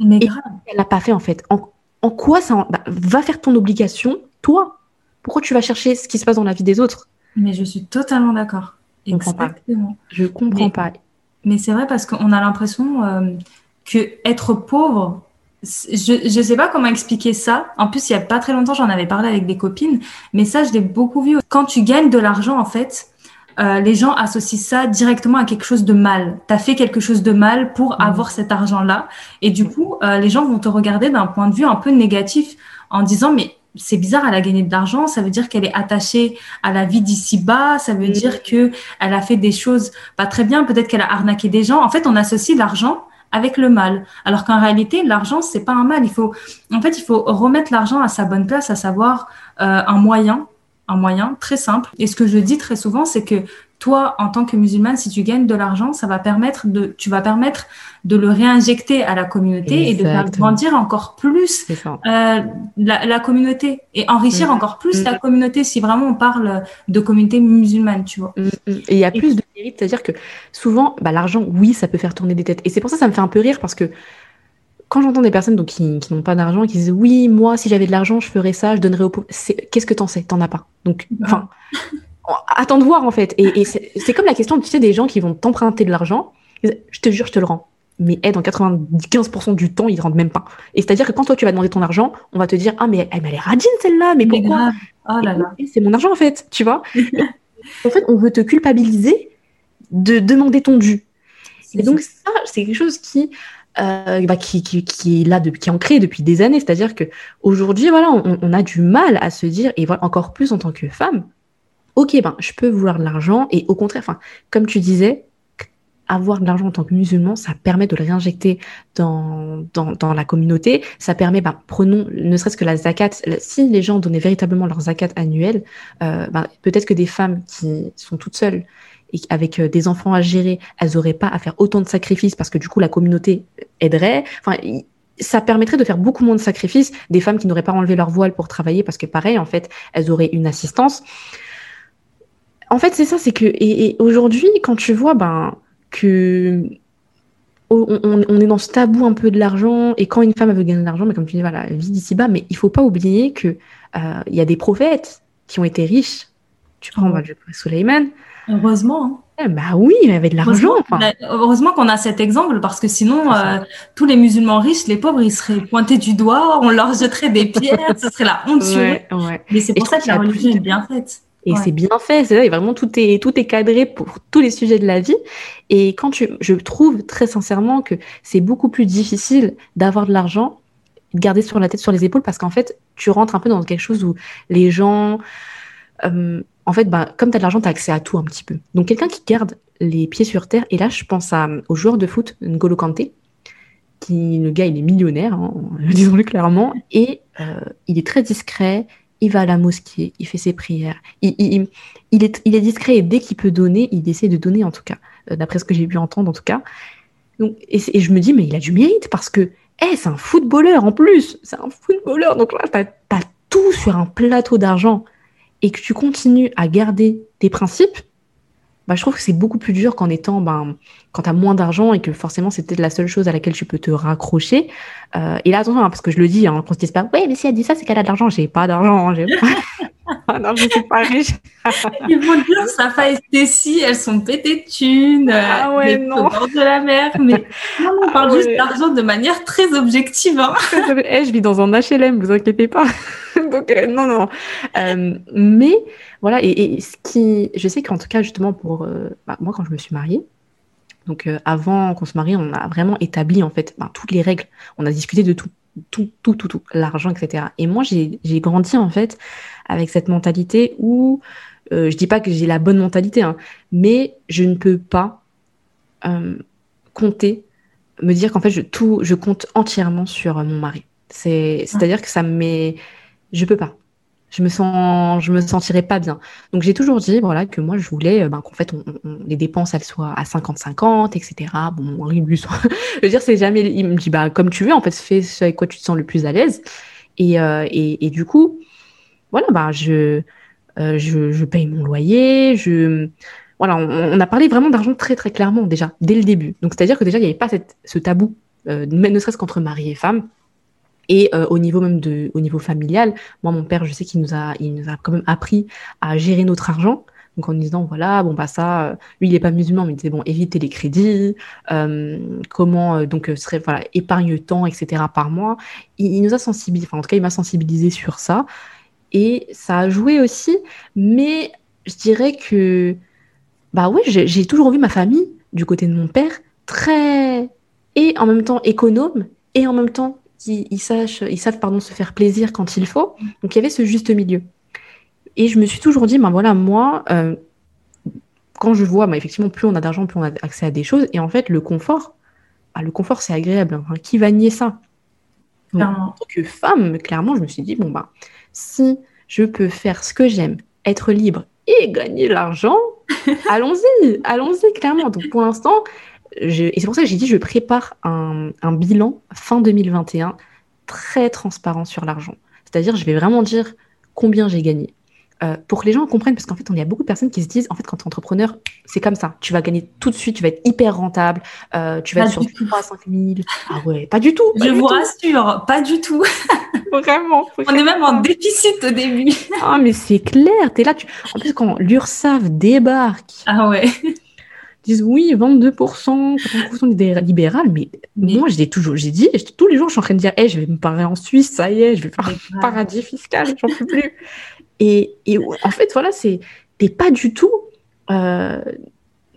Mais grave. Elle l'a pas fait en fait. En, en quoi ça bah, va faire ton obligation, toi? Pourquoi tu vas chercher ce qui se passe dans la vie des autres? Mais je suis totalement d'accord. Exactement. Je comprends pas. Mais c'est vrai parce qu'on a l'impression euh, que être pauvre, je ne sais pas comment expliquer ça. En plus, il y a pas très longtemps, j'en avais parlé avec des copines, mais ça, je l'ai beaucoup vu. Quand tu gagnes de l'argent, en fait, euh, les gens associent ça directement à quelque chose de mal. Tu as fait quelque chose de mal pour mmh. avoir cet argent-là. Et du coup, euh, les gens vont te regarder d'un point de vue un peu négatif en disant, mais c'est bizarre, elle a gagné de l'argent, ça veut dire qu'elle est attachée à la vie d'ici bas, ça veut mmh. dire que elle a fait des choses pas très bien, peut-être qu'elle a arnaqué des gens. En fait, on associe l'argent avec le mal. Alors qu'en réalité, l'argent, c'est pas un mal. Il faut, en fait, il faut remettre l'argent à sa bonne place, à savoir euh, un moyen, un moyen très simple. Et ce que je dis très souvent, c'est que toi, en tant que musulmane, si tu gagnes de l'argent, ça va permettre de, tu vas permettre de le réinjecter à la communauté et de faire grandir encore plus euh, la, communauté et enrichir mm. encore plus la mm. communauté si vraiment on parle de communauté musulmane, tu vois. Mm, et il y a plus de mérite, c'est-à-dire que souvent, bah, l'argent, oui, ça peut faire tourner des têtes. Et c'est pour ça que ça me fait un peu rire parce que quand j'entends des personnes donc, qui, n'ont pas d'argent et qui disent oui, moi, si j'avais de l'argent, je ferais ça, je donnerais aux pauvres. Qu'est-ce que t'en sais? T'en as pas. Donc, enfin, (laughs) attends de voir en fait. Et, c'est comme la question, tu sais, des gens qui vont t'emprunter de l'argent. Je te jure, je te le rends. Mais dans 95% du temps, ils ne rendent même pas. Et c'est-à-dire que quand toi, tu vas demander ton argent, on va te dire Ah, mais elle, est radine celle-là, mais pourquoi? oh là là. C'est mon argent en fait, tu vois? (laughs) en fait, on veut te culpabiliser de demander ton dû. Et donc, ça, c'est quelque chose qui, euh, bah, qui, qui, est là, de, qui est ancré depuis des années. C'est-à-dire que aujourd'hui, voilà, on, on, a du mal à se dire, et voilà, encore plus en tant que femme, ok, ben, je peux vouloir de l'argent et au contraire, enfin, comme tu disais, avoir de l'argent en tant que musulman, ça permet de le réinjecter dans, dans, la communauté. Ça permet, ben, prenons ne serait-ce que la zakat. Si les gens donnaient véritablement leur zakat annuelle, euh, ben, peut-être que des femmes qui sont toutes seules et avec euh, des enfants à gérer, elles n'auraient pas à faire autant de sacrifices parce que du coup la communauté aiderait. Enfin, ça permettrait de faire beaucoup moins de sacrifices. Des femmes qui n'auraient pas enlevé leur voile pour travailler parce que pareil, en fait, elles auraient une assistance. En fait, c'est ça, c'est que et, aujourd'hui, quand tu vois ben que on, est dans ce tabou un peu de l'argent et quand une femme veut gagner de l'argent, mais comme tu dis, voilà, elle vit d'ici bas, mais il faut pas oublier que euh, il y a des prophètes qui ont été riches. Tu prends bah, Suleiman. Heureusement. Hein. Eh, bah oui, il avait de l'argent. Heureusement, qu'on a cet exemple parce que sinon, euh, tous les musulmans riches, les pauvres, ils seraient pointés du doigt, on leur jetterait des pierres, ce serait la honte Mais c'est pour ça que la religion est bien faite. Et c'est bien fait, c'est vraiment tout est tout est cadré pour tous les sujets de la vie. Et quand tu, je trouve très sincèrement que c'est beaucoup plus difficile d'avoir de l'argent, de garder sur la tête, sur les épaules, parce qu'en fait, tu rentres un peu dans quelque chose où les gens, euh, en fait, bah, comme tu as de l'argent, tu as accès à tout un petit peu. Donc quelqu'un qui garde les pieds sur terre, et là, je pense à, au joueur de foot, N'Golo Kanté, qui, le gars, il est millionnaire, hein, (laughs) disons-le clairement, et euh, il est très discret, il va à la mosquée, il fait ses prières, il, est, il est, discret et dès qu'il peut donner, il essaie de donner en tout cas, euh, d'après ce que j'ai pu entendre en tout cas. Et, je me dis, mais il a du mérite parce que hey, c'est un footballeur en plus, c'est un footballeur. Donc là, tu as, tout sur un plateau d'argent et que tu continues à garder tes principes, bah, je trouve que c'est beaucoup plus dur qu'en étant, ben, quand tu as moins d'argent et que forcément c'est peut-être la seule chose à laquelle tu peux te raccrocher. Euh, et là, attention, hein, parce que je le dis, hein, qu'on se dise pas, ouais, mais si elle dit ça, c'est qu'elle a de l'argent. J'ai pas d'argent. Hein, (laughs) ah non, je suis pas riche. (laughs) Ils vont dire, Safa et Stécie, elles sont pétées de thunes. Ah euh, ouais, non. Au bord de la mer. Mais (laughs) non, on parle ah juste d'argent de manière très objective. Hein. Eh, je vis dans un HLM, vous inquiétez pas. (laughs) Donc, euh, non, non. Euh, mais voilà, et, ce qui, je sais qu'en tout cas, justement, pour bah, moi, quand je me suis mariée, donc avant qu'on se marie, on a vraiment établi en fait bah, toutes les règles. On a discuté de tout, tout, tout, tout, tout, l'argent, etc. Et moi, j'ai grandi en fait avec cette mentalité où euh, je dis pas que j'ai la bonne mentalité, hein, mais je ne peux pas euh, compter, me dire qu'en fait je tout, je compte entièrement sur mon mari. C'est, c'est-à-dire que ça me met, je peux pas. Je me sens, je me sentirais pas bien. Donc j'ai toujours dit voilà que moi je voulais euh, ben, qu'en fait on, les dépenses elles soient à 50-50, etc. Bon, mon mari lui, (laughs) je veux dire c'est jamais, il me dit bah comme tu veux en fait fais ce avec quoi tu te sens le plus à l'aise. Et, euh, et, et, du coup, voilà, bah, je, euh, je, je, paye mon loyer, je, voilà, on, a parlé vraiment d'argent très très clairement déjà dès le début. Donc c'est-à-dire que déjà il n'y avait pas ce tabou, euh, ne serait-ce qu'entre mari et femme. Et euh, au niveau même de, au niveau familial, moi, mon père, je sais qu'il nous a, il nous a quand même appris à gérer notre argent. Donc en disant voilà bon bah ça euh, lui il n'est pas musulman mais il disait bon éviter les crédits comment donc serait voilà épargne temps etc par mois il, nous a sensibilisé enfin en tout cas il m'a sensibilisé sur ça et ça a joué aussi mais je dirais que bah oui j'ai toujours vu ma famille du côté de mon père très et en même temps économe et en même temps ils, ils, ils savent pardon, se faire plaisir quand il faut. Donc il y avait ce juste milieu. Et je me suis toujours dit, ben voilà, moi, euh, quand je vois, ben effectivement, plus on a d'argent, plus on a accès à des choses. Et en fait, le confort, bah, le confort, c'est agréable. Hein. Qui va nier ça? En tant que femme, clairement, je me suis dit, bon, ben, si je peux faire ce que j'aime, être libre et gagner l'argent, (laughs) allons-y, allons-y, clairement. Donc pour l'instant, je... et c'est pour ça que j'ai dit, je prépare un, un bilan fin 2021 très transparent sur l'argent. C'est-à-dire, je vais vraiment dire combien j'ai gagné, euh, pour que les gens comprennent, parce qu'en fait, il y a beaucoup de personnes qui se disent, en fait, quand tu es entrepreneur, c'est comme ça. Tu vas gagner tout de suite, tu vas être hyper rentable, euh, tu vas être sur 3 à 5 000. Ah ouais, pas du tout. Je vous rassure, pas du tout. (laughs) vraiment, On est même en déficit au début. ah, mais c'est clair, tu es là. Tu... En plus, quand l'URSAF débarque. Ah ouais. disent oui, 22%, 40% des libérales, mais, moi, j'ai toujours, j'ai dit, tous les jours, je suis en train de dire, hey, je vais me parler en Suisse, ça y est, je vais faire un paradis fiscal, j'en peux plus. Et, et, en fait, voilà, c'est t'es pas du tout. Euh,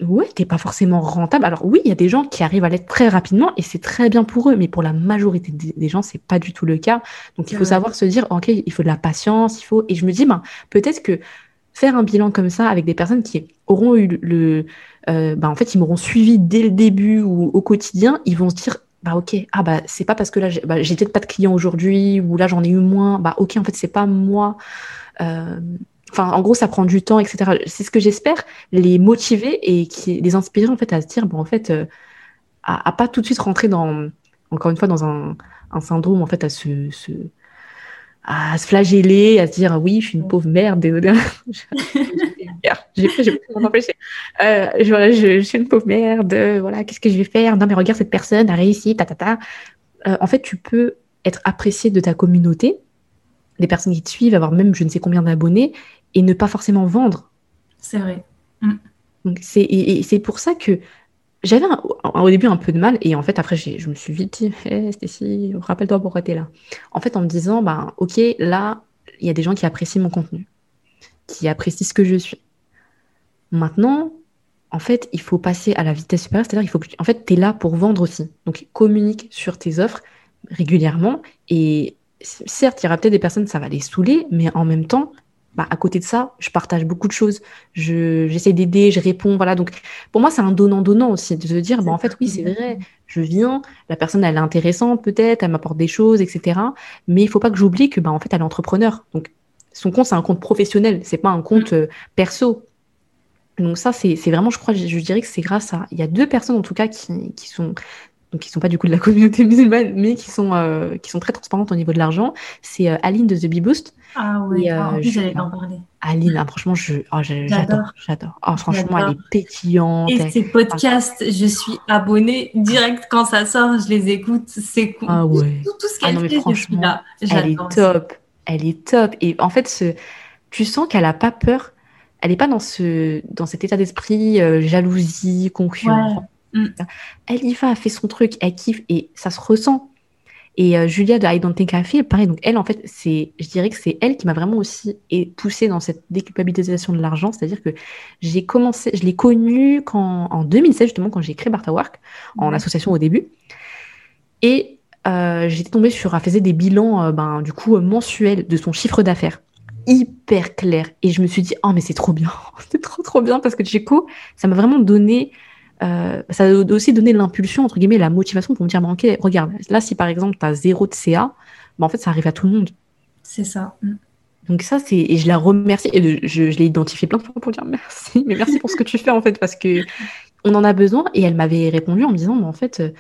ouais, t'es pas forcément rentable. Alors oui, il y a des gens qui arrivent à l'être très rapidement et c'est très bien pour eux, mais pour la majorité des, gens, c'est pas du tout le cas. Donc il faut savoir se dire, ok, il faut de la patience, il faut. Et je me dis, ben, peut-être que faire un bilan comme ça avec des personnes qui auront eu le, euh, ben, en fait, ils m'auront suivi dès le début ou au quotidien, ils vont se dire, bah ok, ah bah c'est pas parce que là j'ai bah, peut-être pas de clients aujourd'hui ou là j'en ai eu moins, bah ok en fait c'est pas moi enfin, en gros, ça prend du temps, etc. C'est ce que j'espère, les motiver et qui, les inspirer en fait à se dire, bon, en fait, euh, à, pas tout de suite rentrer dans, encore une fois, dans un, syndrome, en fait, à se, à se flageller, à se dire, oui, je suis une pauvre merde, j'ai. Euh, je, suis une pauvre merde, voilà, qu'est-ce que je vais faire? Non, mais regarde, cette personne a réussi, ta, ta, ta. en fait, tu peux être apprécié de ta communauté des personnes qui te suivent, avoir même je ne sais combien d'abonnés et ne pas forcément vendre. C'est vrai. Mm. Donc c'est et, c'est pour ça que j'avais au début un peu de mal et en fait après je me suis vite dit hey, Stécie, rappelle-toi pourquoi tu es là. En fait en me disant bah OK, là il y a des gens qui apprécient mon contenu, qui apprécient ce que je suis. Maintenant, en fait, il faut passer à la vitesse supérieure, c'est-à-dire il faut que en fait tu es là pour vendre aussi. Donc communique sur tes offres régulièrement et certes, il y aura peut-être des personnes, ça va les saouler, mais en même temps, bah, à côté de ça, je partage beaucoup de choses. J'essaie d'aider, je réponds. Voilà. Donc, pour moi, c'est un donnant-donnant aussi, de se dire, bah, en fait, oui, c'est vrai, je viens, la personne, elle est intéressante peut-être, elle m'apporte des choses, etc. Mais il faut pas que j'oublie que, bah, en fait, elle est entrepreneur. Donc, son compte, c'est un compte professionnel, c'est pas un compte euh, perso. Donc ça, c'est vraiment, je crois, je, dirais que c'est grâce à... Il y a deux personnes, en tout cas, qui, qui sont donc qui sont pas du coup de la (laughs) communauté musulmane, mais qui sont, euh, qui sont très transparentes au niveau de l'argent, c'est euh, Aline de The Bee Boost. Ah oui, euh, en j'allais en parler. Aline, hein, franchement, oh, j'adore, j'adore. Oh, franchement, elle est pétillante. Et ses podcasts, je suis abonnée direct quand ça sort, je les écoute, c'est cool. Ah ouais. Tout, tout ce qu'elle ah fait, je suis là. Elle est top, elle est top. Et en fait, ce... tu sens qu'elle a pas peur, elle n'est pas dans, ce... dans cet état d'esprit, jalousie, concurrence. Mm. Elle y va, elle fait son truc, elle kiffe et ça se ressent. Et euh, Julia de I Don't Think I Feel, pareil. Donc elle, en fait, c'est, je dirais que c'est elle qui m'a vraiment aussi poussée dans cette déculpabilisation de l'argent. C'est-à-dire que j'ai commencé, je l'ai connue quand, en 2016 justement, quand j'ai créé Barta Work en association au début. Et euh, j'étais tombée sur, elle faisait des bilans, euh, ben, du coup, mensuels de son chiffre d'affaires hyper clair. Et je me suis dit, oh, mais c'est trop bien. (laughs) c'est trop, trop bien parce que coup, ça m'a vraiment donné euh, ça a aussi donné l'impulsion, entre guillemets, la motivation pour me dire, ok, regarde, là, si par exemple, tu as zéro de CA, bah, en fait, ça arrive à tout le monde. C'est ça. Mm. Donc ça, c'est et je la remercie et je, l'ai identifié plein de fois pour dire merci, mais merci pour ce que tu fais en fait parce que on en a besoin et elle m'avait répondu en me disant, mais en fait, euh,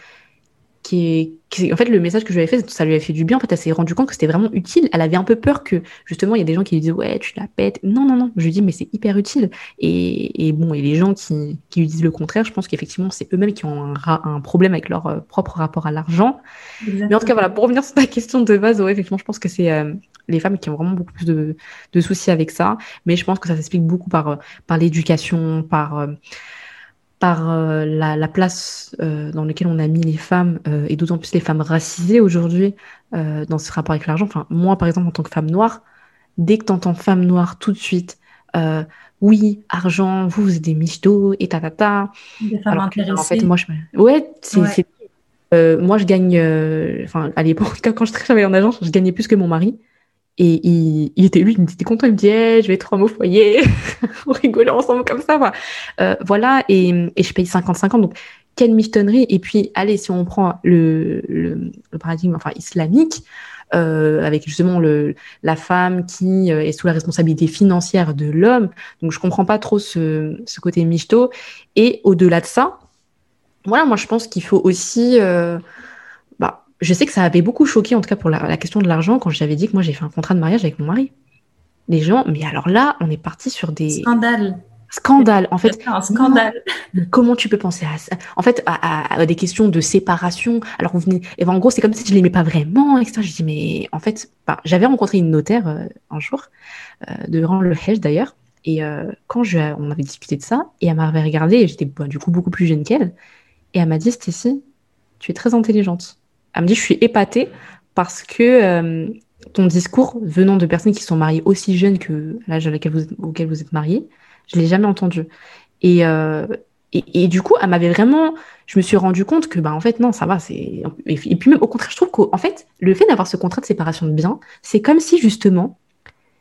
qui est, en fait le message que je lui avais fait ça lui a fait du bien en fait elle s'est rendue compte que c'était vraiment utile. Elle avait un peu peur que justement il y a des gens qui lui disaient ouais tu la pètes. Non non non. Je lui dis mais c'est hyper utile. Et, bon et les gens qui, qui lui disent le contraire je pense qu'effectivement c'est eux-mêmes qui ont un, problème avec leur euh, propre rapport à l'argent. Mais en tout cas voilà pour revenir sur ta question de base ouais effectivement je pense que c'est euh, les femmes qui ont vraiment beaucoup plus de, soucis avec ça. Mais je pense que ça s'explique beaucoup par euh, par l'éducation par par euh, la, la, place euh, dans laquelle on a mis les femmes, euh, et d'autant plus les femmes racisées aujourd'hui, dans ce rapport avec l'argent. Enfin, moi, par exemple, en tant que femme noire, dès que tu entends femme noire, tout de suite, oui, argent, vous, vous êtes des michtos, et ta ta ta. Des femmes intéressées. En fait, moi, je... Ouais. moi, je gagne... Enfin, à l'époque, (laughs) quand je travaillais en agence, je gagnais plus que mon mari. Et il, il, était lui, il était content, il me dit hey, je vais être homme au foyer, (laughs) on rigolait ensemble comme ça. Euh, voilà, et, et, je paye 50-50. Donc, quelle michetonnerie. Et puis, allez, si on prend le, le, le paradigme enfin, islamique, euh, avec justement le, la femme qui euh, est sous la responsabilité financière de l'homme. Donc, je comprends pas trop ce, ce côté michto. Et au-delà de ça, voilà, moi, je pense qu'il faut aussi. Euh, je sais que ça avait beaucoup choqué, en tout cas pour la, question de l'argent, quand j'avais dit que moi j'ai fait un contrat de mariage avec mon mari. Les gens, mais alors là, on est parti sur des. Scandales. Scandale, en fait. (laughs) Un scandale. Comment tu peux penser à ça? En fait, à, des questions de séparation. Alors, on venait, et ben, en gros, c'est comme si je l'aimais pas vraiment, etc. Je dis, mais en fait, bah, j'avais rencontré une notaire euh, un jour, euh, devant le Hajj d'ailleurs, et euh, quand je, on avait discuté de ça, et elle m'avait regardé, et j'étais bah, du coup beaucoup plus jeune qu'elle, et elle m'a dit, Stécie, tu es très intelligente. Elle me dit, je suis épatée parce que euh, ton discours venant de personnes qui sont mariées aussi jeunes que l'âge auquel vous êtes mariés, je l'ai jamais entendu. Euh, et, et, du coup, elle m'avait vraiment, je me suis rendu compte que, bah, en fait, non, ça va, et, puis même, au contraire, je trouve qu'en fait, le fait d'avoir ce contrat de séparation de biens, c'est comme si, justement,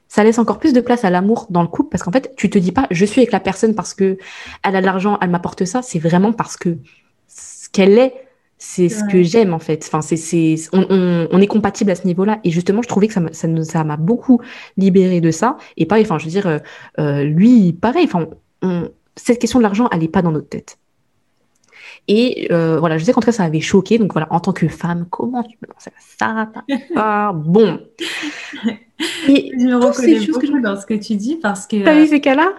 ça laisse encore plus de place à l'amour dans le couple parce qu'en fait, tu te dis pas, je suis avec la personne parce que elle a de l'argent, elle m'apporte ça, c'est vraiment parce que ce qu'elle est, c'est ce que j'aime en fait. Enfin, c'est, c'est, on, on, on, est compatible à ce niveau-là. Et justement, je trouvais que ça m'a, ça, ça m'a beaucoup libéré de ça. Et pareil, enfin, je veux dire, euh, euh lui, pareil. Enfin, cette question de l'argent, elle n'est pas dans notre tête. Et euh, voilà, je sais qu'en tout cas, ça avait choqué. Donc voilà, en tant que femme, comment tu peux penser à ça? (laughs) Bon. Et je me reconnais beaucoup que je... dans ce que tu dis parce que. T'as vu ces cas-là?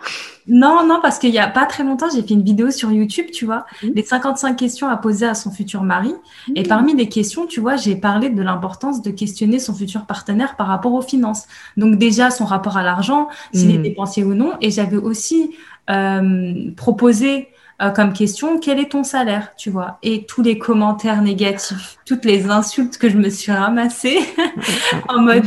Non, non, parce qu'il y a pas très longtemps, j'ai fait une vidéo sur YouTube, tu vois, mmh. les 55 questions à poser à son futur mari. Mmh. Et parmi les questions, tu vois, j'ai parlé de l'importance de questionner son futur partenaire par rapport aux finances. Donc déjà son rapport à l'argent, s'il mmh. est dépensier ou non. Et j'avais aussi euh, proposé euh, comme question quel est ton salaire, tu vois? Et tous les commentaires négatifs, toutes les insultes que je me suis ramassées (laughs) en mode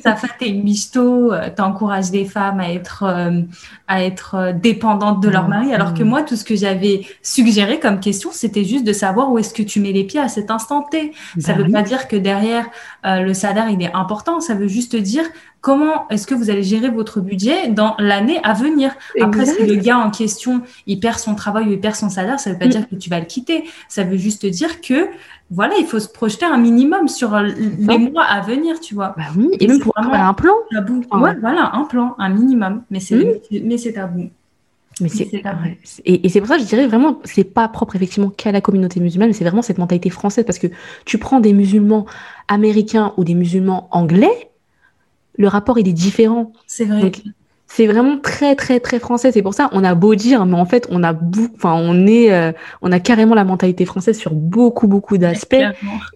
ça fait t'es une michto, euh, t'encourages les femmes à être euh, à être dépendantes de leur mari, alors que moi tout ce que j'avais suggéré comme question, c'était juste de savoir où est-ce que tu mets les pieds à cet instant T. Ça ben veut pas dire que derrière le salaire il est important, ça veut juste dire comment est-ce que vous allez gérer votre budget dans l'année à venir? Après, si le gars en question, il perd son travail ou il perd son salaire, ça ne veut pas mm. dire que tu vas le quitter. Ça veut juste dire que, voilà, il faut se projeter un minimum sur les mois à venir, tu vois. Bah oui, et, même pour avoir un plan. Tabou. Ouais, voilà, un plan, un minimum. Mais c'est, mm. mais c'est tabou. Mais c'est, et, et c'est pour ça que je dirais vraiment, c'est pas propre effectivement qu'à la communauté musulmane, mais c'est vraiment cette mentalité française parce que tu prends des musulmans américains ou des musulmans anglais, le rapport il est différent. C'est vrai. c'est vraiment très très très français. C'est pour ça on a beau dire, mais en fait on a enfin on est, euh, on a carrément la mentalité française sur beaucoup beaucoup d'aspects.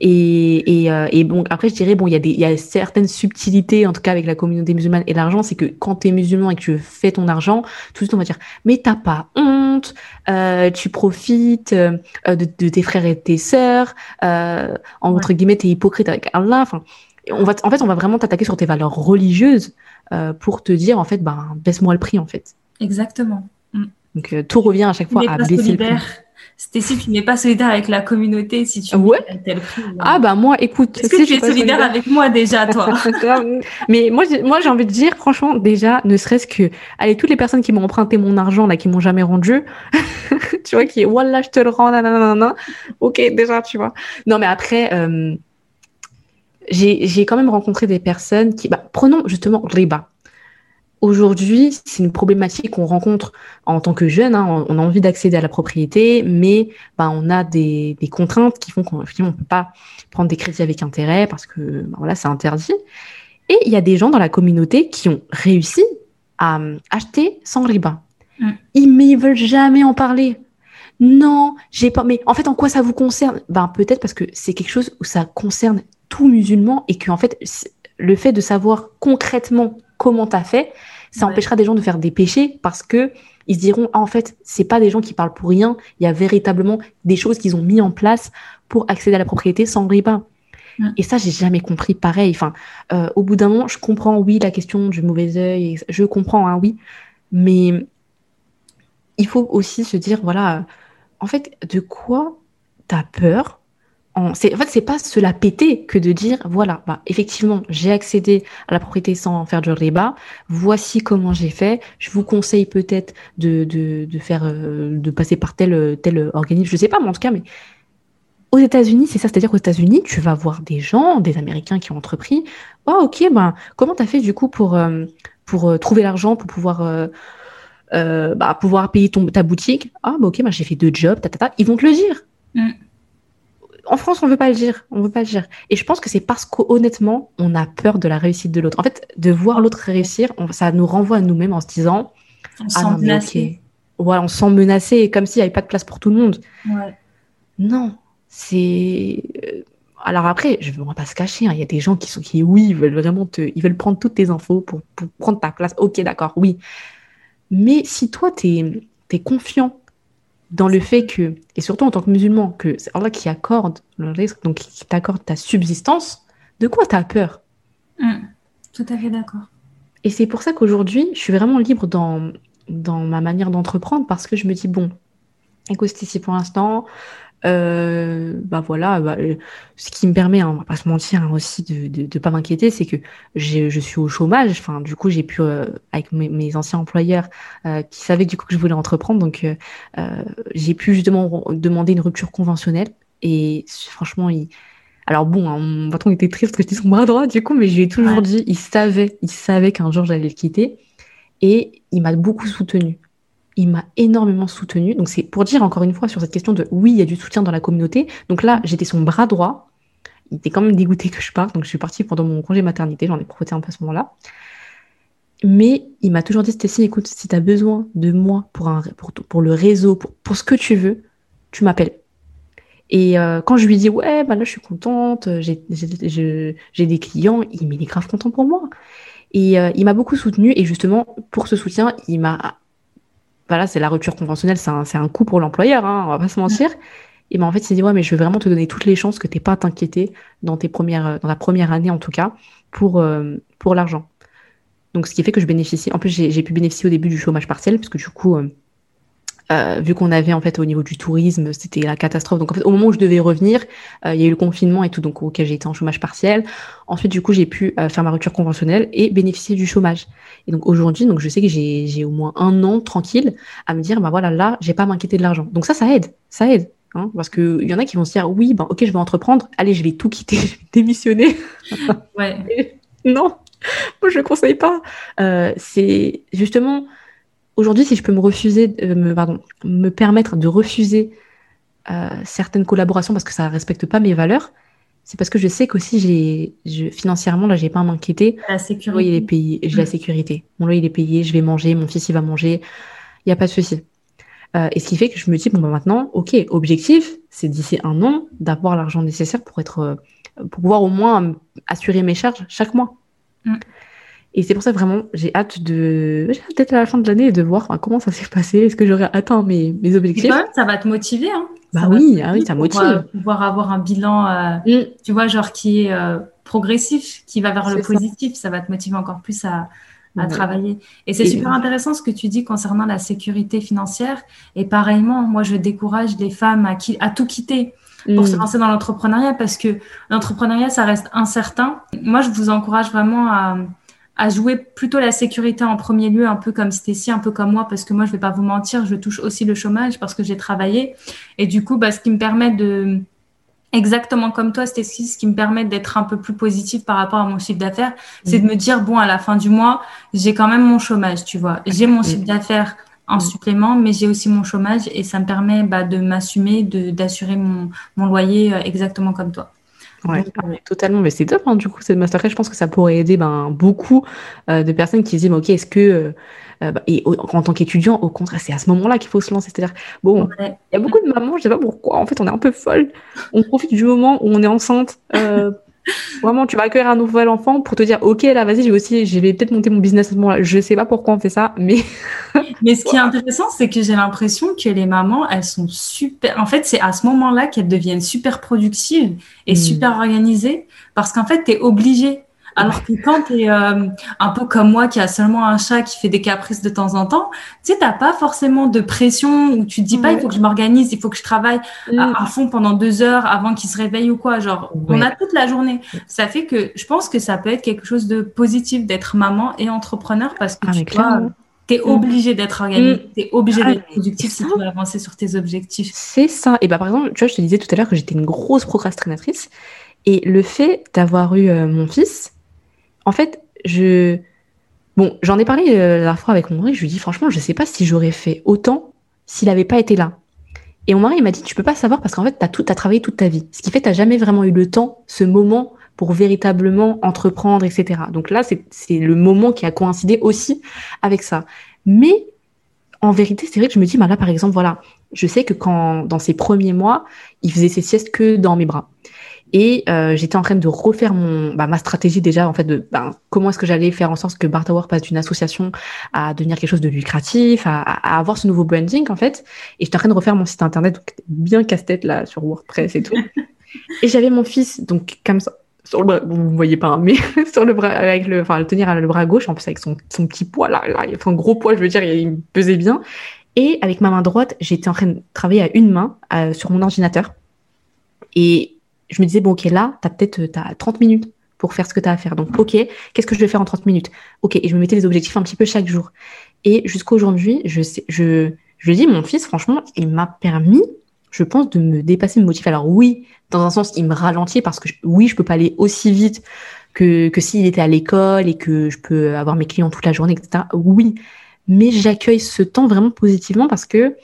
Et et, euh, et bon après je dirais bon il y a des il y a certaines subtilités en tout cas avec la communauté musulmane et l'argent, c'est que quand tu es musulman et que tu fais ton argent, tout de suite on va dire mais t'as pas honte, euh, tu profites de, de, tes frères et tes sœurs, entre guillemets t'es hypocrite avec Allah. Enfin on va, en fait, on va vraiment t'attaquer sur tes valeurs religieuses euh, pour te dire, en fait, ben, baisse-moi le prix, en fait. Exactement. Mm. Donc, euh, tout revient à chaque fois à baisser le prix. si tu n'es pas solidaire avec la communauté, si tu ouais? tel prix. Ah bah moi, écoute, est-ce que tu es solidaire, avec moi déjà, toi? (laughs) Mais moi, moi, j'ai envie de dire, franchement, déjà, ne serait-ce que, allez, toutes les personnes qui m'ont emprunté mon argent là, qui m'ont jamais rendu, (laughs) tu vois, qui est, voilà, je te le rends, nanana, ok, déjà, tu vois. Non, mais après. Euh, j'ai quand même rencontré des personnes qui, bah, prenons justement riba. aujourd'hui, c'est une problématique qu'on rencontre en tant que jeune. Hein. on a envie d'accéder à la propriété, mais bah, on a des, contraintes qui font qu'on ne peut pas prendre des crédits avec intérêt parce que bah, voilà, c'est interdit. Et il y a des gens dans la communauté qui ont réussi à euh, acheter sans riba. Mm. Ils, mais ils veulent jamais en parler. Non, j'ai pas. Mais en fait, en quoi ça vous concerne? Ben peut-être parce que c'est quelque chose où ça concerne tout musulman et que en fait, le fait de savoir concrètement comment tu as fait, ça empêchera des gens de faire des péchés parce que ils se diront ah, en fait, c'est pas des gens qui parlent pour rien. Il y a véritablement des choses qu'ils ont mis en place pour accéder à la propriété sans riba. Et ça, j'ai jamais compris pareil. Enfin, euh, au bout d'un moment, je comprends, oui, la question du mauvais œil, je comprends, hein, oui, mais il faut aussi se dire, voilà, en fait, de quoi tu as peur en, en fait, c'est pas se la péter que de dire, voilà, bah, effectivement, j'ai accédé à la propriété sans faire du riba. Voici comment j'ai fait. Je vous conseille peut-être de, de, faire, euh, de passer par tel, tel organisme. Je sais pas, mais en tout cas, mais aux États-Unis, c'est ça, c'est-à-dire qu'aux États-Unis, tu vas voir des gens, des Américains qui ont entrepris. Oh, ok, ben, comment tu as fait du coup pour, euh, pour euh, trouver l'argent, pour pouvoir, bah, pouvoir payer ton, ta boutique? Ah, bah, ok, ben, j'ai fait deux jobs, ta. Ils vont te le dire. Mm. En France, on veut pas le dire. On veut pas le dire. Et je pense que c'est parce qu'honnêtement, on a peur de la réussite de l'autre. En fait, de voir l'autre réussir, ça nous renvoie à nous-mêmes en se disant On ah, sent menacé. Ouais, on se sent menacé, comme s'il n'y avait pas de place pour tout le monde. Ouais. Non, c'est euh, alors après, je ne vais pas se cacher, hein, il y a des gens qui sont qui oui, ils veulent vraiment te ils veulent prendre toutes tes infos pour, prendre ta place. OK, d'accord, oui. Mais si toi tu es, confiant dans le fait que et surtout en tant que musulman que c'est Allah qui accorde le risque donc qui t'accorde ta subsistance, de quoi tu as peur mmh. Tout à fait d'accord. Et c'est pour ça qu'aujourd'hui, je suis vraiment libre dans dans ma manière d'entreprendre parce que je me dis bon, écoute, ici pour l'instant, euh, bah voilà, bah, euh, ce qui me permet, hein, on va pas se mentir hein, aussi, de ne pas m'inquiéter, c'est que je suis au chômage. Enfin, du coup, j'ai pu, euh, avec mes, anciens employeurs qui savaient du coup que je voulais entreprendre, donc j'ai pu justement demander une rupture conventionnelle. Et franchement, il... alors bon, hein, mon patron était triste parce que j'étais son bras droit, du coup, mais je lui ai toujours dit, il savait, il savait qu'un jour j'allais le quitter. Et il m'a beaucoup soutenu il m'a énormément soutenu. Donc c'est pour dire encore une fois sur cette question de oui, il y a du soutien dans la communauté. Donc là, j'étais son bras droit. Il était quand même dégoûté que je parte, donc je suis partie pendant mon congé maternité, j'en ai profité un peu à ce moment-là. Mais il m'a toujours dit, Stécie, écoute, si tu as besoin de moi pour, un, pour, pour le réseau, pour, pour, ce que tu veux, tu m'appelles. Et euh, quand je lui dis, ouais, bah là, je suis contente, j'ai des clients, il, il est grave content pour moi. Et euh, il m'a beaucoup soutenu, et justement, pour ce soutien, il m'a voilà, c'est la rupture conventionnelle, c'est un, un coût pour l'employeur, hein, on va pas se mentir. (laughs) Et ben en fait, il s'est dit ouais, mais je veux vraiment te donner toutes les chances que t'es pas à t'inquiéter dans tes premières, dans la première année en tout cas, pour euh, pour l'argent. Donc ce qui fait que je bénéficie. En plus, j'ai pu bénéficier au début du chômage partiel parce que du coup, euh, euh, vu qu'on avait en fait au niveau du tourisme, c'était la catastrophe. Donc en fait, au moment où je devais revenir, euh, il y a eu le confinement et tout, donc auquel j'ai été en chômage partiel. Ensuite, du coup, j'ai pu euh, faire ma rupture conventionnelle et bénéficier du chômage. Et donc aujourd'hui, donc je sais que j'ai au moins un an tranquille à me dire, bah voilà, là, j'ai pas à m'inquiéter de l'argent. Donc ça, ça aide, ça aide. Hein, parce que il y en a qui vont se dire, oui, ben ok, je vais entreprendre, allez, je vais tout quitter, (laughs) je vais démissionner. Ouais. (laughs) non, moi je ne conseille pas. c'est justement aujourd'hui, si je peux me refuser, euh, me, pardon, me permettre de refuser euh, certaines collaborations parce que ça ne respecte pas mes valeurs, c'est parce que je sais qu'aussi j'ai, je, financièrement là, j'ai pas à m'inquiéter. La sécurité. Mon loyer est payé, j'ai la mm. sécurité. Mon loyer il est payé, je vais manger, mon fils il va manger, il y a pas de souci. Euh, et ce qui fait que je me dis bon bah maintenant, ok, objectif, c'est d'ici un an d'avoir l'argent nécessaire pour être, pour pouvoir au moins assurer mes charges chaque mois. Mm. Et c'est pour ça vraiment, j'ai hâte de, d'être à la fin de l'année de voir comment ça s'est passé. Est-ce que j'aurai atteint mes, mes objectifs? Ça va te motiver. Hein? Bah oui, ah oui, ça motive. Pour, euh, pouvoir avoir un bilan, euh, mm. tu vois, genre qui est euh, progressif, qui va vers le positif. Ça. va te motiver encore plus à, à travailler. Et c'est super intéressant ce que tu dis concernant la sécurité financière. Et pareillement, moi, je décourage les femmes à, qui, à tout quitter pour mm. se lancer dans l'entrepreneuriat parce que l'entrepreneuriat, ça reste incertain. Moi, je vous encourage vraiment à à jouer plutôt la sécurité en premier lieu, un peu comme Stécie, un peu comme moi, parce que moi, je vais pas vous mentir, je touche aussi le chômage parce que j'ai travaillé. Et du coup, bah, ce qui me permet de exactement comme toi, c'est ce qui me permet d'être un peu plus positif par rapport à mon chiffre d'affaires, c'est de me dire, bon, à la fin du mois, j'ai quand même mon chômage, tu vois. J'ai mon chiffre d'affaires en supplément, mais j'ai aussi mon chômage et ça me permet bah, de m'assumer, d'assurer mon, mon loyer euh, exactement comme toi. Ouais, totalement. Mais c'est top, hein, du coup, cette masterclass. Je pense que ça pourrait aider ben, beaucoup euh, de personnes qui se disent, OK, est-ce que. Euh, euh, bah, et en tant qu'étudiant, au contraire, c'est à ce moment-là qu'il faut se lancer. C'est-à-dire, bon, il y a beaucoup de mamans, je sais pas pourquoi, en fait, on est un peu folle. On profite du moment où on est enceinte Vraiment, tu vas accueillir un nouvel enfant pour te dire, ok, là, vas-y, je vais aussi, je vais peut-être monter mon business à ce moment-là. Je sais pas pourquoi on fait ça, mais. (laughs) mais ce qui est intéressant, c'est que j'ai l'impression que les mamans, elles sont super. En fait, c'est à ce moment-là qu'elles deviennent super productives et hmm. super organisées parce qu'en fait, tu es obligé alors que quand tu es euh, un peu comme moi qui a seulement un chat qui fait des caprices de temps en temps, tu sais, t'as pas forcément de pression où tu te dis pas il faut que je m'organise, il faut que je travaille à, mm. fond pendant deux heures avant qu'il se réveille ou quoi. Genre, on a toute la journée. Ça fait que je pense que ça peut être quelque chose de positif d'être maman et entrepreneur parce que ah, tu vois, tu es mm. obligé d'être organisé, mm. tu es obligé ah, d'être productif si tu veux avancer sur tes objectifs. C'est ça. Et bah, par exemple, tu vois, je te disais tout à l'heure que j'étais une grosse procrastinatrice. Et le fait d'avoir eu euh, mon fils, en fait, je. Bon, j'en ai parlé euh, la dernière fois avec mon mari, je lui ai dit franchement, je sais pas si j'aurais fait autant s'il n'avait pas été là. Et mon mari, m'a dit, tu peux pas savoir parce qu'en fait, tu as, as travaillé toute ta vie. Ce qui fait que tu n'as jamais vraiment eu le temps, ce moment, pour véritablement entreprendre, etc. Donc là, c'est le moment qui a coïncidé aussi avec ça. Mais en vérité, c'est vrai que je me dis, bah là, par exemple, voilà, je sais que quand, dans ses premiers mois, il faisait ses siestes que dans mes bras. Et euh, j'étais en train de refaire mon, bah, ma stratégie déjà, en fait, de ben, comment est-ce que j'allais faire en sorte que Bar passe d'une association à devenir quelque chose de lucratif, à, à, avoir ce nouveau branding, en fait. Et j'étais en train de refaire mon site internet, donc bien casse-tête là, sur WordPress et tout. (laughs) et j'avais mon fils, donc comme ça, sur le bras, vous ne voyez pas, hein, mais (laughs) sur le bras, avec le, enfin, le tenir à le bras gauche, en plus avec son, son petit poids là, là, son gros poids, je veux dire, il me pesait bien. Et avec ma main droite, j'étais en train de travailler à une main euh, sur mon ordinateur. Et je me disais, bon, ok, là, tu as peut-être as 30 minutes pour faire ce que tu as à faire. Donc, ok, qu'est-ce que je vais faire en 30 minutes? Ok, et je me mettais des objectifs un petit peu chaque jour. Et jusqu'à aujourd'hui, je, sais, je, je dis, mon fils, franchement, il m'a permis, je pense, de me dépasser, de motiver. Alors oui, dans un sens, il me ralentit parce que oui, je peux pas aller aussi vite que, que s'il était à l'école et que je peux avoir mes clients toute la journée, etc. Oui, mais j'accueille ce temps vraiment positivement parce que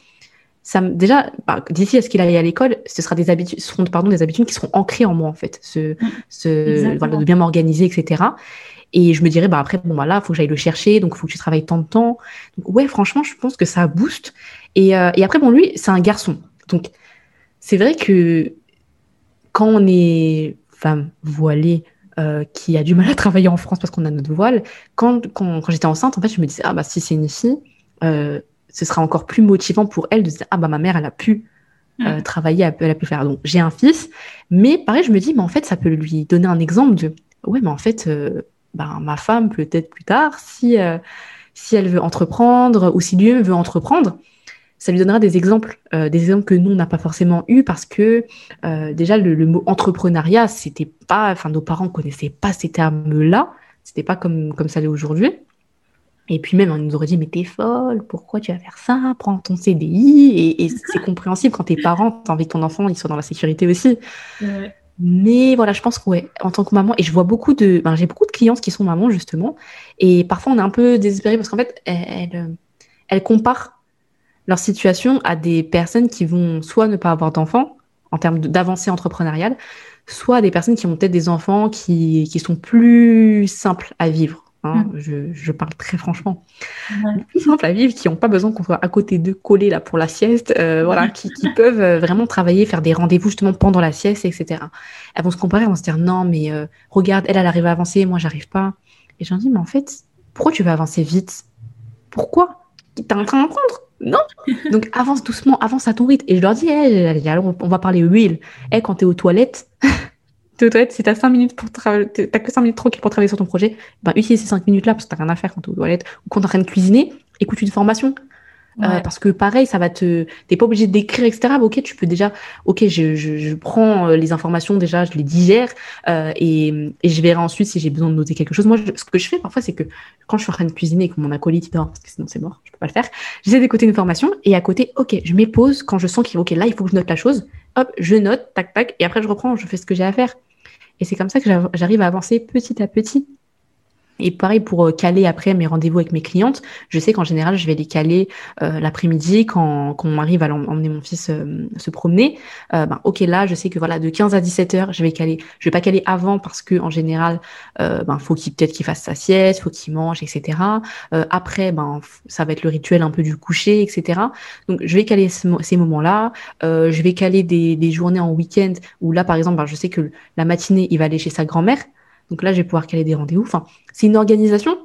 ça déjà bah, d'ici à ce qu'il aille à l'école ce sera des habitudes seront pardon des habitudes qui seront ancrées en moi en fait. Ce, mm. ce voilà, de bien m'organiser etc et je me dirais bah après bon bah là faut que j'aille le chercher donc faut que tu travailles tant de temps. Donc, ouais franchement je pense que ça booste. Et, euh, et après bon lui c'est un garçon. Donc c'est vrai que quand on est femme voilée euh, qui a du mal à travailler en France parce qu'on a notre voile quand, quand, quand j'étais enceinte en fait je me disais ah bah si c'est une fille euh, ce sera encore plus motivant pour elle de se dire ah bah ma mère elle a pu euh, mm. travailler, elle, a pu faire. Donc j'ai un fils, mais pareil je me dis mais en fait ça peut lui donner un exemple de ouais mais en fait euh, bah, ma femme peut-être plus tard si euh, si elle veut entreprendre ou si lui veut entreprendre, ça lui donnera des exemples, des exemples que nous on n'a pas forcément eu parce que déjà le, le, mot entrepreneuriat c'était pas, enfin nos parents connaissaient pas ces termes-là, c'était pas comme comme ça l'est aujourd'hui. Et puis même, on nous aurait dit, mais t'es folle, pourquoi tu vas faire ça? Prends ton CDI. Et, c'est compréhensible quand t'es parent, t'as envie que ton enfant il soit dans la sécurité aussi. Mais voilà, je pense que ouais, en tant que maman, et je vois beaucoup de, ben, j'ai beaucoup de clientes qui sont mamans justement, et parfois on est un peu désespéré parce qu'en fait, elles, elles, comparent leur situation à des personnes qui vont soit ne pas avoir d'enfants en termes d'avancée entrepreneuriale, soit des personnes qui ont peut-être des enfants qui, qui sont plus simples à vivre Hein, mm. je, je, parle très franchement. Ouais. Plus simple à vivre, qui n'ont pas besoin qu'on soit à côté d'eux, collés là pour la sieste, euh, voilà, qui, qui, (laughs) peuvent euh, vraiment travailler, faire des rendez-vous justement pendant la sieste, etc. Elles vont se comparer, elles vont se dire non, mais euh, regarde, elle, elle arrive à avancer, moi, j'arrive pas. Et j'en dis, mais en fait, pourquoi tu veux avancer vite? Pourquoi? T'es en train d'apprendre? Non Donc avance doucement, avance à ton rythme. Et je leur dis, hey, alors on va parler huile. Hey, quand t'es aux toilettes, (laughs) si t'as 5 minutes pour t'as que 5 minutes tranquille pour travailler sur ton projet, ben, utilise ces 5 minutes-là parce que t'as rien à faire quand t'es aux toilettes ou quand t'es en train de cuisiner, écoute une formation. Euh, parce que pareil, ça va te, t'es pas obligé d'écrire, etc. ok, tu peux déjà, ok, je, je, je prends euh, les informations déjà, je les digère euh, et, et je verrai ensuite si j'ai besoin de noter quelque chose. Moi, ce que je fais parfois, c'est que quand je suis en train de cuisiner et que mon acolyte dort, parce que sinon c'est mort, je peux pas le faire, j'essaie d'écouter une information et à côté, ok, je mets pause quand je sens qu'il, ok, là, il faut que je note la chose hop, je note, tac, tac, et après je reprends, je fais ce que j'ai à faire. Et c'est comme ça que j'arrive à avancer petit à petit. Et pareil pour euh, caler après mes rendez-vous avec mes clientes, je sais qu'en général, je vais les caler euh, l'après-midi quand, quand on m'arrive à emmener mon fils euh, se promener. ben, ok, là, je sais que voilà, de 15 à 17 heures, je vais caler. Je vais pas caler avant parce que en général, ben, faut qu'il peut-être qu'il fasse sa sieste, faut qu'il mange, etc. après, ben, ça va être le rituel un peu du coucher, etc. Donc, je vais caler ces moments-là. je vais caler des, des journées en week-end où là, par exemple, ben, je sais que la matinée, il va aller chez sa grand-mère. Donc là, je vais pouvoir caler des rendez-vous. C'est une organisation,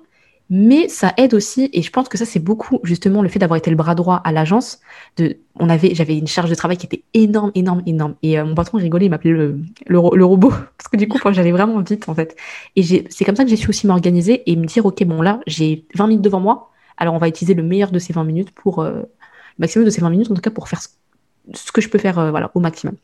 mais ça aide aussi. Et je pense que ça, c'est beaucoup justement le fait d'avoir été le bras droit à l'agence. J'avais une charge de travail qui était énorme, énorme, énorme. Et euh, mon patron rigolait, il m'appelait le, le, robot (laughs) parce que du coup, j'allais vraiment vite en fait. Et c'est comme ça que j'ai su aussi m'organiser et me dire, ok, bon là, j'ai 20 minutes devant moi. Alors on va utiliser le meilleur de ces 20 minutes pour euh, maximum de ces 20 minutes en tout cas pour faire ce, que je peux faire, euh, voilà, au maximum.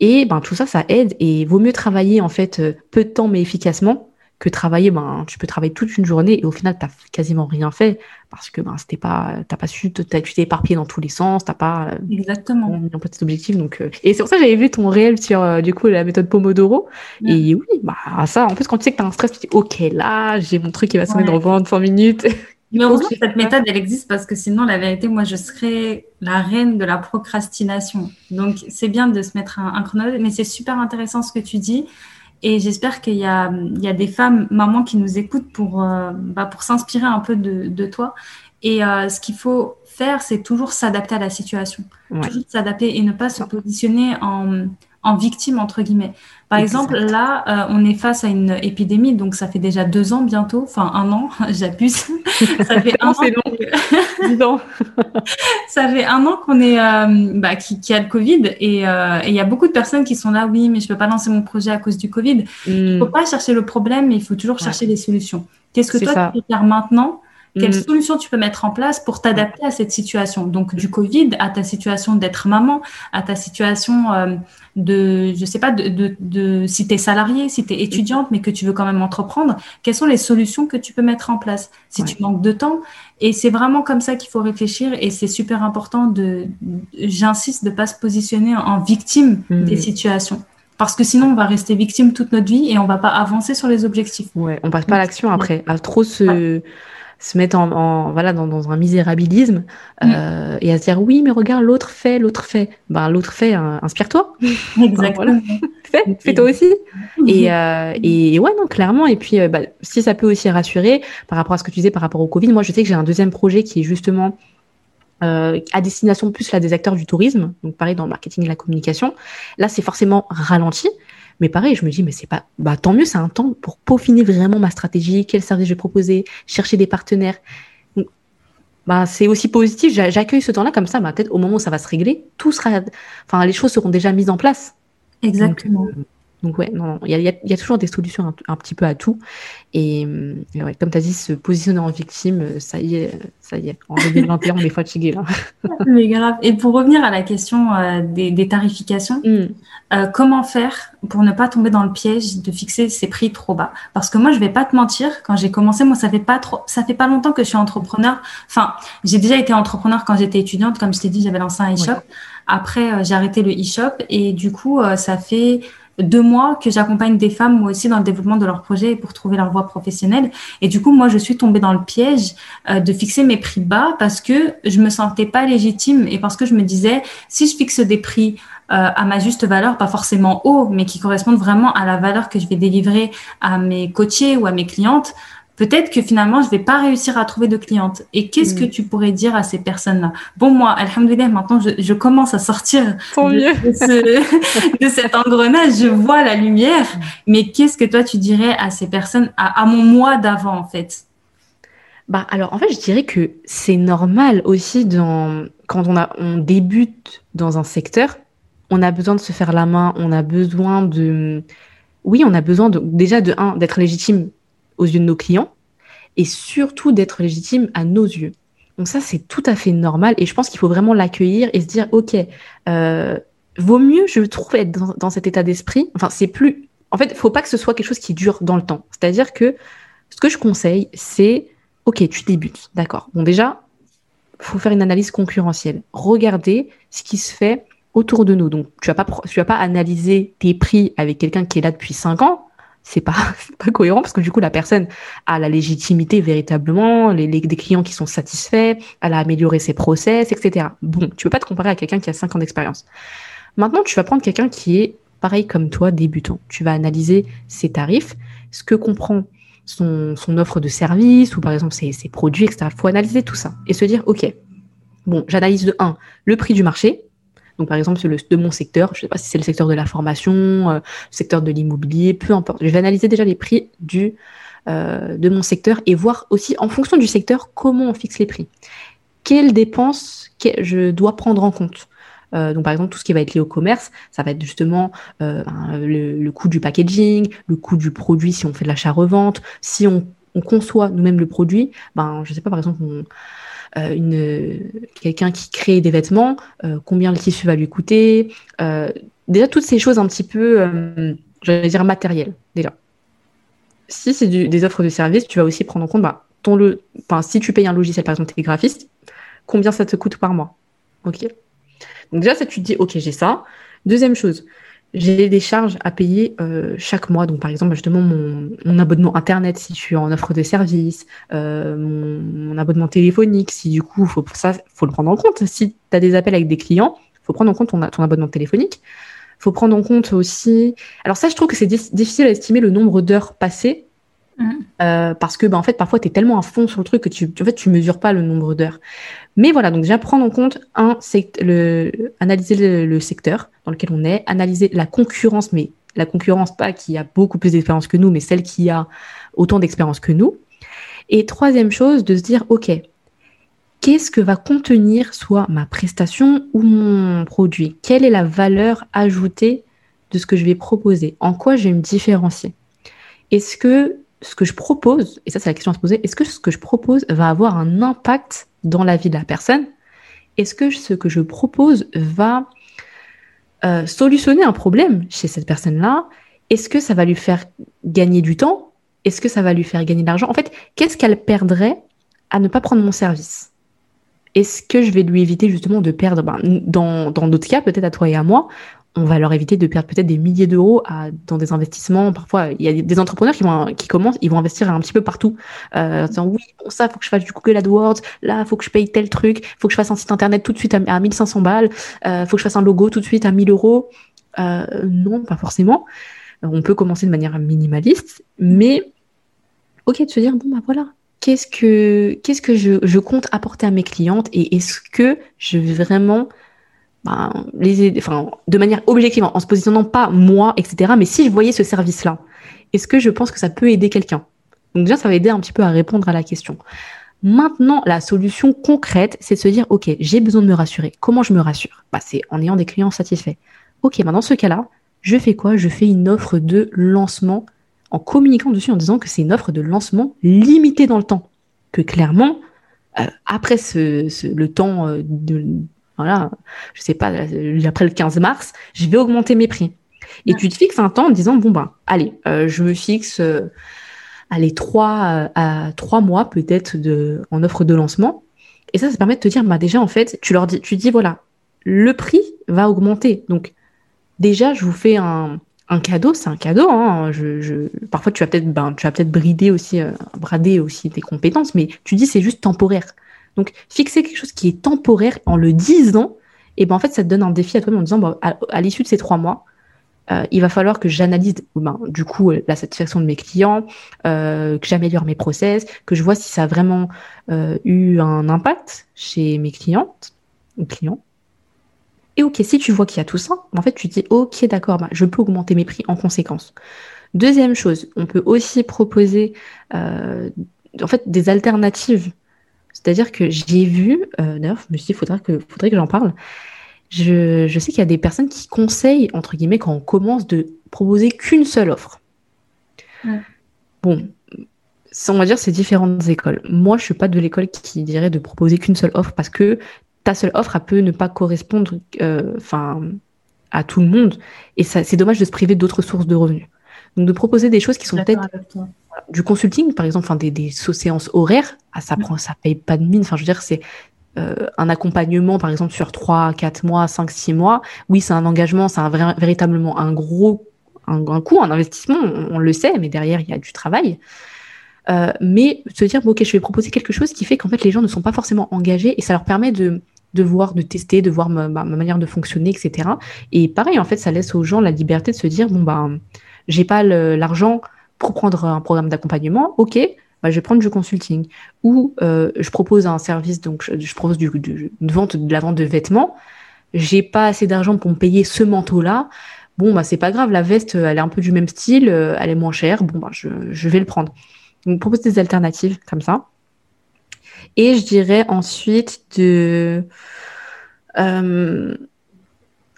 Et ben, tout ça, ça aide et vaut mieux travailler en fait euh, peu de temps mais efficacement que travailler, ben, tu peux travailler toute une journée et au final, tu n'as quasiment rien fait parce que ben, c'était pas, t'as pas su, tu t'es éparpillé dans tous les sens, t'as pas euh, Exactement. mis en place cet objectif. Donc, euh, Et c'est pour ça que j'avais vu ton réel sur du coup la méthode Pomodoro. Et oui, bah, ça, en plus, quand tu sais que tu as un stress, tu te dis, OK, là, j'ai mon truc qui va sonner dans 20 minutes. (laughs) Mais heureusement que cette méthode, elle existe parce que sinon, la vérité, moi, je serais la reine de la procrastination. Donc, c'est bien de se mettre un, chronomètre, mais c'est super intéressant ce que tu dis. Et j'espère qu'il y a, il y a des femmes, mamans, qui nous écoutent pour, euh, bah, pour s'inspirer un peu de, de toi. Et euh, ce qu'il faut faire, c'est toujours s'adapter à la situation. Toujours s'adapter et ne pas se positionner en, en victime, entre guillemets. Par exemple, là, euh, on est face à une épidémie, donc ça fait déjà deux ans bientôt, enfin un an, (laughs) j'abuse. (laughs) ça fait un an. (laughs) ça fait un an qu'on est, euh, bah, qui, qui, a le Covid euh, et il y a beaucoup de personnes qui sont là, oui, mais je peux pas lancer mon projet à cause du Covid. Il ne faut hmm. pas chercher le problème, mais il faut toujours chercher les solutions. Qu'est-ce que toi tu peux faire maintenant quelles mm. solutions tu peux mettre en place pour t'adapter à cette situation? Donc du Covid, à ta situation d'être maman, à ta situation euh, de, je sais pas, de, de, de si tu es salarié, si tu es étudiante, mais que tu veux quand même entreprendre, quelles sont les solutions que tu peux mettre en place Si tu manques de temps, et c'est vraiment comme ça qu'il faut réfléchir, et c'est super important de, j'insiste, de pas se positionner en victime mm. des situations. Parce que sinon, on va rester victime toute notre vie et on va pas avancer sur les objectifs. Ouais, on passe pas à l'action après. À trop se, se mettre en, voilà dans, dans, un misérabilisme mm. euh, et à se dire oui mais regarde l'autre fait l'autre fait. Ben l'autre fait hein, inspire-toi. (laughs) Exactement. (laughs) Fais fais toi aussi. Et, euh, et ouais non clairement. Et puis euh, bah, si ça peut aussi rassurer par rapport à ce que tu disais par rapport au Covid moi je sais que j'ai un deuxième projet qui est justement euh, à destination plus là des acteurs du tourisme, donc pareil dans le marketing et la communication. Là, c'est forcément ralenti, mais pareil, je me dis, mais c'est pas, bah, tant mieux, c'est un temps pour peaufiner vraiment ma stratégie, quel service je vais proposer, chercher des partenaires. bah, c'est aussi positif. J'accueille ce temps-là comme ça, bah, peut-être au moment où ça va se régler, tout sera, enfin, les choses seront déjà mises en place. Exactement. Euh, donc ouais, non, il y a, y a, toujours des solutions un, petit peu à tout. Et, ouais, comme tu as dit, se positionner en victime, ça y est, ça y est. En 2021, on est (laughs) fatigué là. (laughs) Mais grave. Et pour revenir à la question euh, des, des, tarifications, mm. euh, comment faire pour ne pas tomber dans le piège de fixer ses prix trop bas? Parce que moi, je vais pas te mentir, quand j'ai commencé, moi, ça fait pas trop, ça fait pas longtemps que je suis entrepreneur. Enfin, j'ai déjà été entrepreneur quand j'étais étudiante, comme je t'ai dit, j'avais lancé un e-shop. Après, euh, j'ai arrêté le e-shop et du coup, ça fait deux mois que j'accompagne des femmes moi aussi dans le développement de leur projet pour trouver leur voie professionnelle. Et du coup, moi, je suis tombée dans le piège euh, de fixer mes prix bas parce que je me sentais pas légitime et parce que je me disais, si je fixe des prix euh, à ma juste valeur, pas forcément haut, mais qui correspondent vraiment à la valeur que je vais délivrer à mes coachés ou à mes clientes, peut-être que finalement, je vais pas réussir à trouver de clientes. Et qu'est-ce que mm. tu pourrais dire à ces personnes-là? Bon, moi, alhamdoulilah, maintenant, je, je commence à sortir de, (laughs) de, cet engrenage, je vois la lumière. Mais qu'est-ce que toi, tu dirais à ces personnes, à, mon moi d'avant, en fait? Bah, alors, en fait, je dirais que c'est normal aussi dans, quand on, a, on débute dans un secteur, on a besoin de se faire la main, on a besoin de, oui, on a besoin de, déjà de un, d'être légitime aux yeux de nos clients et surtout d'être légitime à nos yeux. Donc ça, c'est tout à fait normal et je pense qu'il faut vraiment l'accueillir et se dire, OK, euh, vaut mieux, je trouve, être dans, cet état d'esprit. Enfin, c'est plus... En fait, il faut pas que ce soit quelque chose qui dure dans le temps. C'est-à-dire que ce que je conseille, c'est, OK, tu débutes, d'accord. Bon, déjà, faut faire une analyse concurrentielle. Regardez ce qui se fait autour de nous. Donc, tu vas vas pas analyser tes prix avec quelqu'un qui est là depuis 5 ans. C'est pas, (laughs) pas cohérent parce que du coup, la personne a la légitimité véritablement, les, des clients qui sont satisfaits, elle a amélioré ses process, etc. Bon, tu peux pas te comparer à quelqu'un qui a 5 ans d'expérience. Maintenant, tu vas prendre quelqu'un qui est pareil comme toi, débutant. Tu vas analyser ses tarifs, ce que comprend son, son offre de service ou par exemple ses, ses produits, etc. Faut analyser tout ça et se dire, OK, bon, j'analyse de 1, le prix du marché, donc, par exemple, le, de mon secteur, je ne sais pas si c'est le secteur de la formation, euh, le secteur de l'immobilier, peu importe. Je vais analyser déjà les prix du, euh, de mon secteur et voir aussi, en fonction du secteur, comment on fixe les prix. Quelles dépenses je dois prendre en compte? Euh, donc par exemple tout ce qui va être lié au commerce, ça va être justement le, coût du packaging, le coût du produit si on fait de l'achat-revente, si on, on conçoit nous-mêmes le produit, ben je sais pas par exemple on, une quelqu'un qui crée des vêtements, euh, combien le tissu va lui coûter, euh, déjà toutes ces choses un petit peu, j'allais dire matérielles déjà. Si c'est des offres de services, tu vas aussi prendre en compte bah, ton le, si tu payes un logiciel par exemple, tu es graphiste, combien ça te coûte par mois, ok? Donc déjà ça tu te dis ok j'ai ça. Deuxième chose, j'ai des charges à payer euh, chaque mois. Donc, par exemple, justement, mon, mon, abonnement Internet, si je suis en offre de service, euh, mon, mon, abonnement téléphonique, si du coup, faut, ça, faut le prendre en compte. Si tu as des appels avec des clients, faut prendre en compte ton, ton abonnement téléphonique. faut prendre en compte aussi... Alors ça, je trouve que c'est difficile à estimer le nombre d'heures passées Mmh. Euh, parce que, bah, en fait, parfois, tu es tellement à fond sur le truc que tu, en fait, tu mesures pas le nombre d'heures. Mais voilà, donc déjà prendre en compte un le, analyser le, secteur dans lequel on est, analyser la concurrence, mais la concurrence pas qui a beaucoup plus d'expérience que nous, mais celle qui a autant d'expérience que nous. Et troisième chose, de se dire, OK, qu'est-ce que va contenir soit ma prestation ou mon produit? Quelle est la valeur ajoutée de ce que je vais proposer? En quoi je vais me différencier? Est-ce que ce que je propose, et ça c'est la question à se poser, est-ce que ce que je propose va avoir un impact dans la vie de la personne? Est-ce que ce que je propose va euh, solutionner un problème chez cette personne-là? Est-ce que ça va lui faire gagner du temps? Est-ce que ça va lui faire gagner de l'argent? En fait, qu'est-ce qu'elle perdrait à ne pas prendre mon service? Est-ce que je vais lui éviter justement de perdre, ben, dans d'autres cas, peut-être à toi et à moi, on va leur éviter de perdre peut-être des milliers d'euros dans des investissements. Parfois, il y a des entrepreneurs qui vont qui commencent, ils vont investir un petit peu partout. Euh, en disant oui, pour ça, faut que je fasse du Google AdWords. Là, faut que je paye tel truc. Faut que je fasse un site internet tout de suite à, 1500 balles. Euh, faut que je fasse un logo tout de suite à 1000 euros. Euh, non, pas forcément. On peut commencer de manière minimaliste, mais ok de se dire bon bah voilà, qu'est-ce que qu'est-ce que je, je compte apporter à mes clientes et est-ce que je vais vraiment ben, de manière objective, en, se positionnant pas moi, etc. Mais si je voyais ce service-là, est-ce que je pense que ça peut aider quelqu'un? Donc déjà, ça va aider un petit peu à répondre à la question. Maintenant, la solution concrète, c'est de se dire, OK, j'ai besoin de me rassurer. Comment je me rassure? Bah, C'est en ayant des clients satisfaits. OK, bah, dans ce cas-là, je fais quoi? Je fais une offre de lancement en communiquant dessus en disant que c'est une offre de lancement limitée dans le temps. Que clairement, euh, après le temps euh, de, voilà, je sais pas, après le 15 mars, je vais augmenter mes prix. Et tu te fixes un temps en disant, bon, ben, allez, euh, je me fixe, euh, allez, trois, euh, à trois mois peut-être de, en offre de lancement. Et ça, ça permet de te dire, bah, déjà, en fait, tu leur dis, tu dis, voilà, le prix va augmenter. Donc, déjà, je vous fais un, un cadeau, c'est un cadeau. Hein. Je, parfois, tu vas peut-être, ben, peut-être brider aussi, brader aussi tes compétences, mais tu dis, c'est juste temporaire. Donc, fixer quelque chose qui est temporaire en le disant, et ben en fait, ça te donne un défi à toi en disant, à, l'issue de ces trois mois, euh, il va falloir que j'analyse ben, du coup la satisfaction de mes clients, euh, que j'améliore mes process, que je vois si ça a vraiment euh, eu un impact chez mes clientes ou clients. Et ok, si tu vois qu'il y a tout ça, en fait, tu te dis ok, d'accord, ben, je peux augmenter mes prix en conséquence. Deuxième chose, on peut aussi proposer en fait des alternatives c'est-à-dire que j'ai vu, euh, d'ailleurs, je me suis dit, il faudrait que, faudrait que j'en parle. Je, je sais qu'il y a des personnes qui conseillent, entre guillemets, quand on commence, de proposer qu'une seule offre. Bon, on va dire c'est différentes écoles. Moi, je suis pas de l'école qui dirait de proposer qu'une seule offre parce que ta seule offre, elle peut ne pas correspondre euh, à tout le monde. Et c'est dommage de se priver d'autres sources de revenus. Donc, de proposer des choses qui sont peut-être du consulting, par exemple, enfin des, des séances horaires, ah, ça prend, ça paye pas de mine. Enfin, je veux dire, c'est un accompagnement, par exemple, sur 3, 4 mois, 5, 6 mois, oui, c'est un engagement, c'est un véritablement un gros un, un, coût, un investissement, on, le sait, mais derrière, il y a du travail. mais se dire, bon, ok, je vais proposer quelque chose qui fait qu'en fait, les gens ne sont pas forcément engagés et ça leur permet de, de voir, de tester, de voir ma, manière de fonctionner, etc. Et pareil, en fait, ça laisse aux gens la liberté de se dire, bon, ben, j'ai pas l'argent pour prendre un programme d'accompagnement, ok, bah, je vais prendre du consulting. Ou euh, je propose un service, donc je, propose une vente, de la vente de vêtements, j'ai pas assez d'argent pour me payer ce manteau-là, bon, bah, c'est pas grave, la veste, elle est un peu du même style, euh, elle est moins chère, bon, bah, je, vais le prendre. Donc, propose des alternatives comme ça. Et je dirais ensuite de, euh,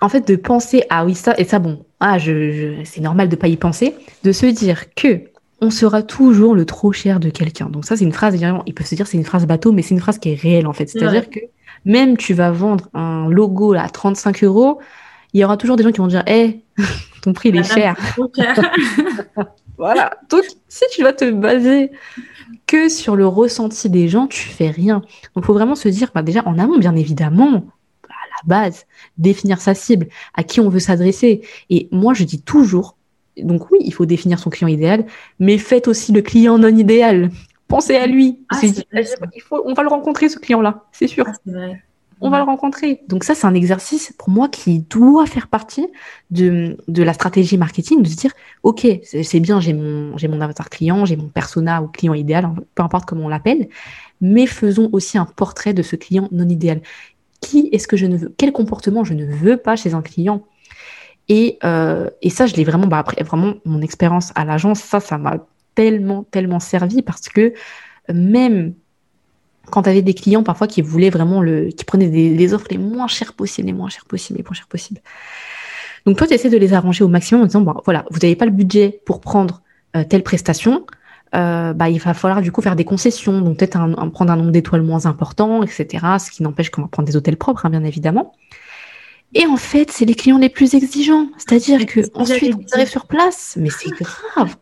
en fait, de penser ah oui ça et ça bon, ah je, c'est normal de pas y penser, de se dire que on sera toujours le trop cher de quelqu'un. Donc ça c'est une phrase, il peut se dire c'est une phrase bateau, mais c'est une phrase qui est réelle en fait. C'est-à-dire que même tu vas vendre un logo à 35 euros, il y aura toujours des gens qui vont dire, hé, (laughs) ton prix il est cher. (laughs) voilà. Donc si tu vas te baser que sur le ressenti des gens, tu fais rien. Donc, il faut vraiment se dire, bah, déjà, en amont, bien évidemment, base, définir sa cible, à qui on veut s'adresser. Et moi, je dis toujours, donc oui, il faut définir son client idéal, mais faites aussi le client non idéal. Pensez à lui. Ah, il faut, on va le rencontrer, ce client-là, c'est sûr. Ah, vrai on va le rencontrer. Donc ça, c'est un exercice pour moi qui doit faire partie de, de la stratégie marketing, de se dire, OK, c'est bien, j'ai mon, mon avatar client, j'ai mon persona ou client idéal, hein, peu importe comment on l'appelle, mais faisons aussi un portrait de ce client non idéal. Qui est-ce que je ne veux, quel comportement je ne veux pas chez un client et, euh, et ça, je l'ai vraiment, bah après, vraiment, mon expérience à l'agence, ça, ça m'a tellement, tellement servi parce que même quand tu avais des clients parfois qui voulaient vraiment le, qui prenaient des, offres les moins chères possibles, les moins chères possibles, les moins chères possibles. Donc toi, tu essaies de les arranger au maximum en disant, bon, voilà, vous n'avez pas le budget pour prendre euh, telle prestation, euh, bah, il va falloir du coup faire des concessions, donc peut-être un, prendre un nombre d'étoiles moins important, etc. Ce qui n'empêche qu'on va prendre des hôtels propres, hein, bien évidemment. Et en fait, c'est les clients les plus exigeants. C'est-à-dire que ensuite, on arrive sur place, mais c'est grave.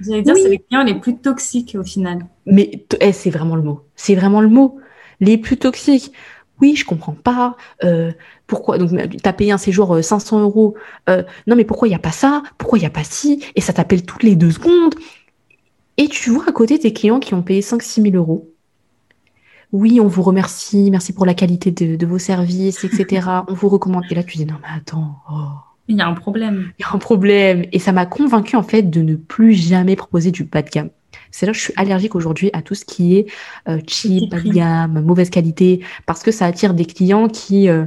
J'allais dire, c'est les clients les plus toxiques au final. Mais eh, c'est vraiment le mot. C'est vraiment le mot. Les plus toxiques. Oui, je comprends pas. Euh, pourquoi Donc, tu as payé un séjour 500 euh, euros. Euh, non, mais pourquoi il n'y a pas ça? Pourquoi il n'y a pas ci? Et ça t'appelle toutes les deux secondes. Et tu vois à côté tes clients qui ont payé 5-6 000 euros. Oui, on vous remercie. Merci pour la qualité de, vos services, etc. (laughs) on vous recommande. Et là, tu dis non, mais attends. Oh. Il y a un problème. Il y a un problème. Et ça m'a convaincu en fait de ne plus jamais proposer du bas de gamme. C'est là que je suis allergique aujourd'hui à tout ce qui est euh, cheap, bas de gamme, mauvaise qualité, parce que ça attire des clients qui euh,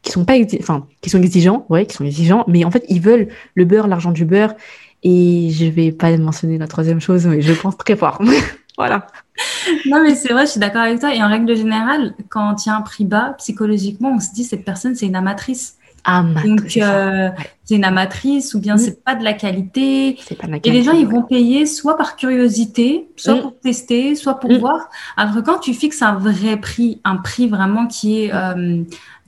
qui sont pas, enfin, qui sont exigeants, ouais, qui sont exigeants, mais en fait ils veulent le beurre, l'argent du beurre. Et je vais pas mentionner la troisième chose, mais je pense très fort. (laughs) voilà. Non, mais c'est vrai, je suis d'accord avec toi. Et en règle générale, quand il y a un prix bas, psychologiquement, on se dit cette personne, c'est une amatrice. Donc, euh, c'est une amatrice ou bien c'est pas de la qualité. Et les gens, ils vont payer soit par curiosité, soit pour tester, soit pour voir. Alors que quand tu fixes un vrai prix, un prix vraiment qui est euh,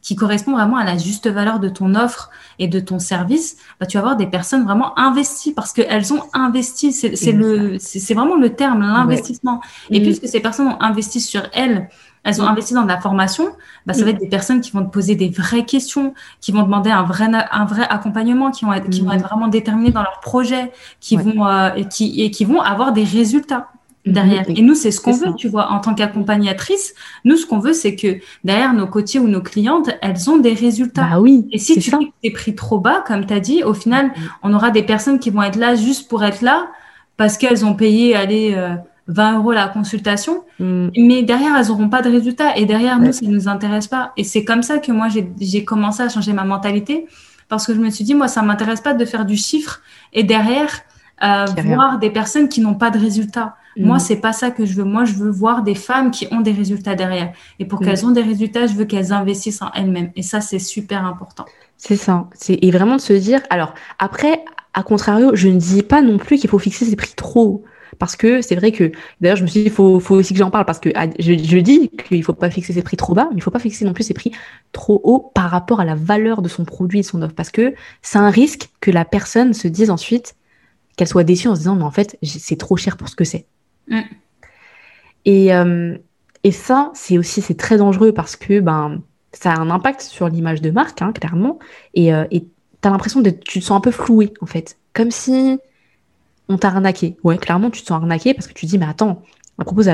qui correspond vraiment à la juste valeur de ton offre et de ton service, bah, tu vas avoir des personnes vraiment investies parce qu'elles ont investi. C'est le, c'est vraiment le terme, l'investissement. Et puisque ces personnes ont investi sur elles elles ont investi dans de la formation, bah, ça va être des personnes qui vont te poser des vraies questions, qui vont demander un vrai, un vrai accompagnement, qui vont être, qui vont être vraiment déterminés dans leur projet, qui vont, euh, et qui, et qui vont avoir des résultats derrière. Et nous, c'est ce qu'on veut, tu vois, en tant qu'accompagnatrice. Nous, ce qu'on veut, c'est que derrière nos côtiers ou nos clientes, elles ont des résultats. Bah oui. Et si tu fais des prix trop bas, comme tu as dit, au final, on aura des personnes qui vont être là juste pour être là parce qu'elles ont payé, allez, euh, 20 euros la consultation, mm. mais derrière, elles n'auront pas de résultat. Et derrière, nous, ça ne nous intéresse pas. Et c'est comme ça que moi, j'ai commencé à changer ma mentalité. Parce que je me suis dit, moi, ça ne m'intéresse pas de faire du chiffre et derrière, euh, voir des personnes qui n'ont pas de résultats. Mm. Moi, c'est pas ça que je veux. Moi, je veux voir des femmes qui ont des résultats derrière. Et pour mm. qu'elles ont des résultats, je veux qu'elles investissent en elles-mêmes. Et ça, c'est super important. C'est ça. Et vraiment de se dire, alors après, à contrario, je ne dis pas non plus qu'il faut fixer ses prix trop parce que c'est vrai que, d'ailleurs, je me suis dit, il faut, faut, aussi que j'en parle parce que ah, je, je dis qu'il faut pas fixer ses prix trop bas, mais il faut pas fixer non plus ses prix trop haut par rapport à la valeur de son produit et de son offre. Parce que c'est un risque que la personne se dise ensuite, qu'elle soit déçue en se disant, mais en fait, c'est trop cher pour ce que c'est. Mm. Et, euh, Et ça, c'est aussi c'est très dangereux parce que ben ça a un impact sur l'image de marque, hein, clairement. Et tu as l'impression de tu te sens un peu floué en fait, comme si on t'a arnaqué. Ouais, clairement, tu te sens arnaqué parce que tu dis mais attends, elle propose,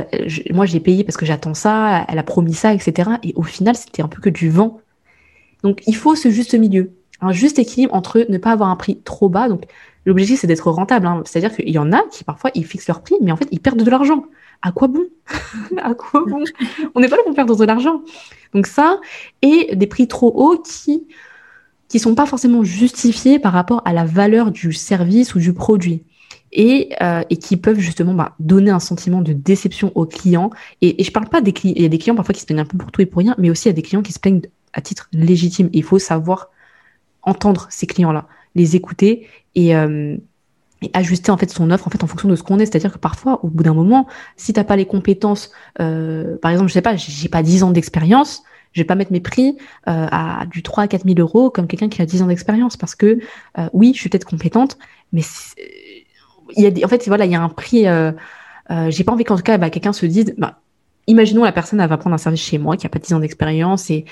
moi j'ai payé parce que j'attends ça, elle a promis ça, etc. Et au final, c'était un peu que du vent. Donc il faut ce juste milieu, un juste équilibre entre ne pas avoir un prix trop bas. Donc l'objectif c'est d'être rentable. Hein. C'est-à-dire qu'il y en a qui parfois ils fixent leur prix, mais en fait ils perdent de l'argent. À quoi bon (laughs) À quoi bon (laughs) On n'est pas là pour perdre de l'argent. Donc ça et des prix trop hauts qui qui sont pas forcément justifiés par rapport à la valeur du service ou du produit et, euh, et qui peuvent justement bah, donner un sentiment de déception aux clients. Et, et je parle pas des clients, il y a des clients parfois qui se plaignent un peu pour tout et pour rien, mais aussi il y a des clients qui se plaignent à titre légitime. il faut savoir entendre ces clients-là, les écouter et, euh, et, ajuster en fait son offre en fait en fonction de ce qu'on est. C'est-à-dire que parfois, au bout d'un moment, si t'as pas les compétences, euh, par exemple, je sais pas, j'ai pas 10 ans d'expérience, je vais pas mettre mes prix euh, à du 3 à 4 000 euros comme quelqu'un qui a 10 ans d'expérience parce que oui, je suis peut-être compétente, mais il y a en fait, voilà, il y a un prix. J'ai pas envie qu'en tout cas, bah, quelqu'un se dise, bah, imaginons la personne, elle va prendre un service chez moi qui a pas 10 ans d'expérience et,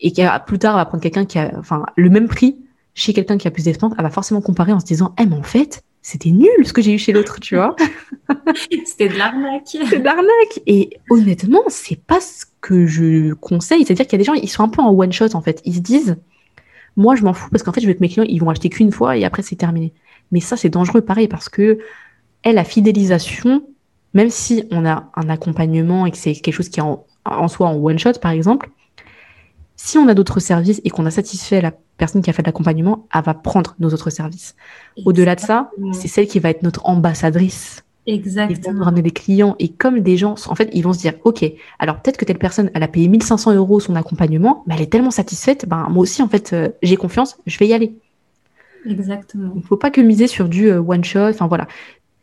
et qui a, plus tard va prendre quelqu'un qui a, enfin, le même prix chez quelqu'un qui a plus d'expérience, elle va forcément comparer en se disant, eh, mais en fait, c'était nul ce que j'ai eu chez l'autre, tu vois. (laughs) c'était de l'arnaque. (laughs) C'est de l'arnaque. Et honnêtement, c'est pas ce que je conseille. C'est-à-dire qu'il y a des gens, ils sont un peu en one shot, en fait. Ils se disent, moi, je m'en fous parce qu'en fait, je veux que mes clients, ils vont acheter qu'une fois et après, c'est terminé. Mais ça, c'est dangereux, pareil, parce que elle, la fidélisation, même si on a un accompagnement et que c'est quelque chose qui est en, en soi en one shot, par exemple, si on a d'autres services et qu'on a satisfait la personne qui a fait l'accompagnement, elle va prendre nos autres services. Au-delà de ça, c'est celle qui va être notre ambassadrice. Exactement. Ils vont nous ramener des clients et comme des gens, en fait, ils vont se dire, ok, alors peut-être que telle personne, elle a payé 1500 euros son accompagnement, mais elle est tellement satisfaite, ben moi aussi, en fait, euh, j'ai confiance, je vais y aller. Exactement. Il ne faut pas que miser sur du euh, one shot. Enfin voilà.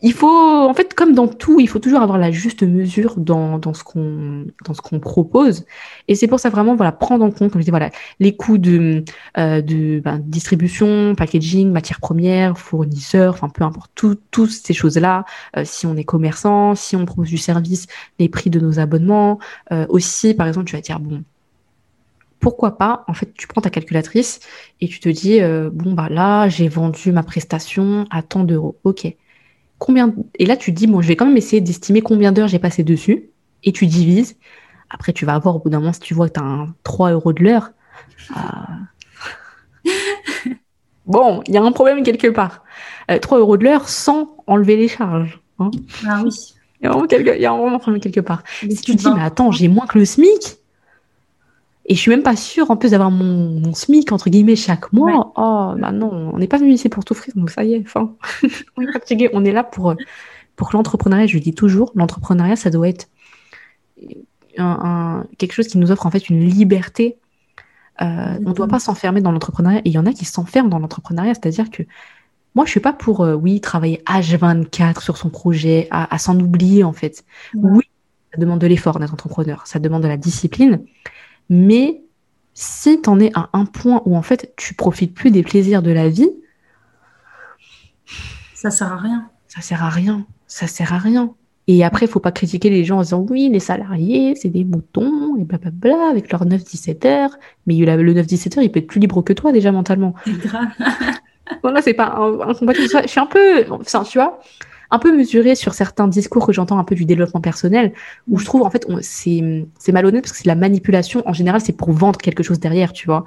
Il faut, en fait, comme dans tout, il faut toujours avoir la juste mesure dans, dans ce qu'on propose. Et c'est pour ça vraiment, voilà, prendre en compte, comme je dis, voilà, les coûts de, euh, de ben, distribution, packaging, matières premières, fournisseurs, enfin peu importe, tout, toutes ces choses-là. Euh, si on est commerçant, si on propose du service, les prix de nos abonnements. Euh, aussi, par exemple, tu vas dire bon, pourquoi pas, en fait, tu prends ta calculatrice et tu te dis, bon, bah là, j'ai vendu ma prestation à tant d'euros. OK. Combien... Et là, tu dis, bon, je vais quand même essayer d'estimer combien d'heures j'ai passé dessus. Et tu divises. Après, tu vas avoir, au bout d'un moment, si tu vois que tu as un 3 euros de l'heure. Euh, (laughs) bon, il y a un problème quelque part. 3 euh, euros de l'heure sans enlever les charges. Hein. ah oui. Il y, a vraiment quelque... il y a vraiment un problème quelque part. si tu te dis, mais attends, j'ai moins que le SMIC et je suis même pas sûre, en plus d'avoir mon, mon, SMIC, entre guillemets, chaque mois. Oh, bah non, on n'est pas venu ici pour souffrir, donc ça y est, enfin, (laughs) on est fatigué. On est là pour, pour l'entrepreneuriat, je dis toujours, l'entrepreneuriat, ça doit être un, un, quelque chose qui nous offre en fait une liberté. Euh, on ne doit pas s'enfermer dans l'entrepreneuriat. Et il y en a qui s'enferment dans l'entrepreneuriat, c'est-à-dire que moi, je suis pas pour, euh, oui, travailler H24 sur son projet, à, à s'en oublier, en fait. Oui, ça demande de l'effort d'être entrepreneur, ça demande de la discipline. Mais si tu en es à un point où en fait tu profites plus des plaisirs de la vie, ça sert à rien. Ça sert à rien. Ça sert à rien. Et après, il faut pas critiquer les gens en disant oui, les salariés, c'est des moutons, et blablabla, avec leurs 9-17 heures. Mais le 9-17 heures, il peut être plus libre que toi déjà mentalement. C'est grave. voilà, c'est pas un, un combat. Je suis un peu, enfin, tu vois, un peu mesuré sur certains discours que j'entends un peu du développement personnel, où je trouve en fait c'est malhonnête parce que c'est la manipulation. En général, c'est pour vendre quelque chose derrière, tu vois,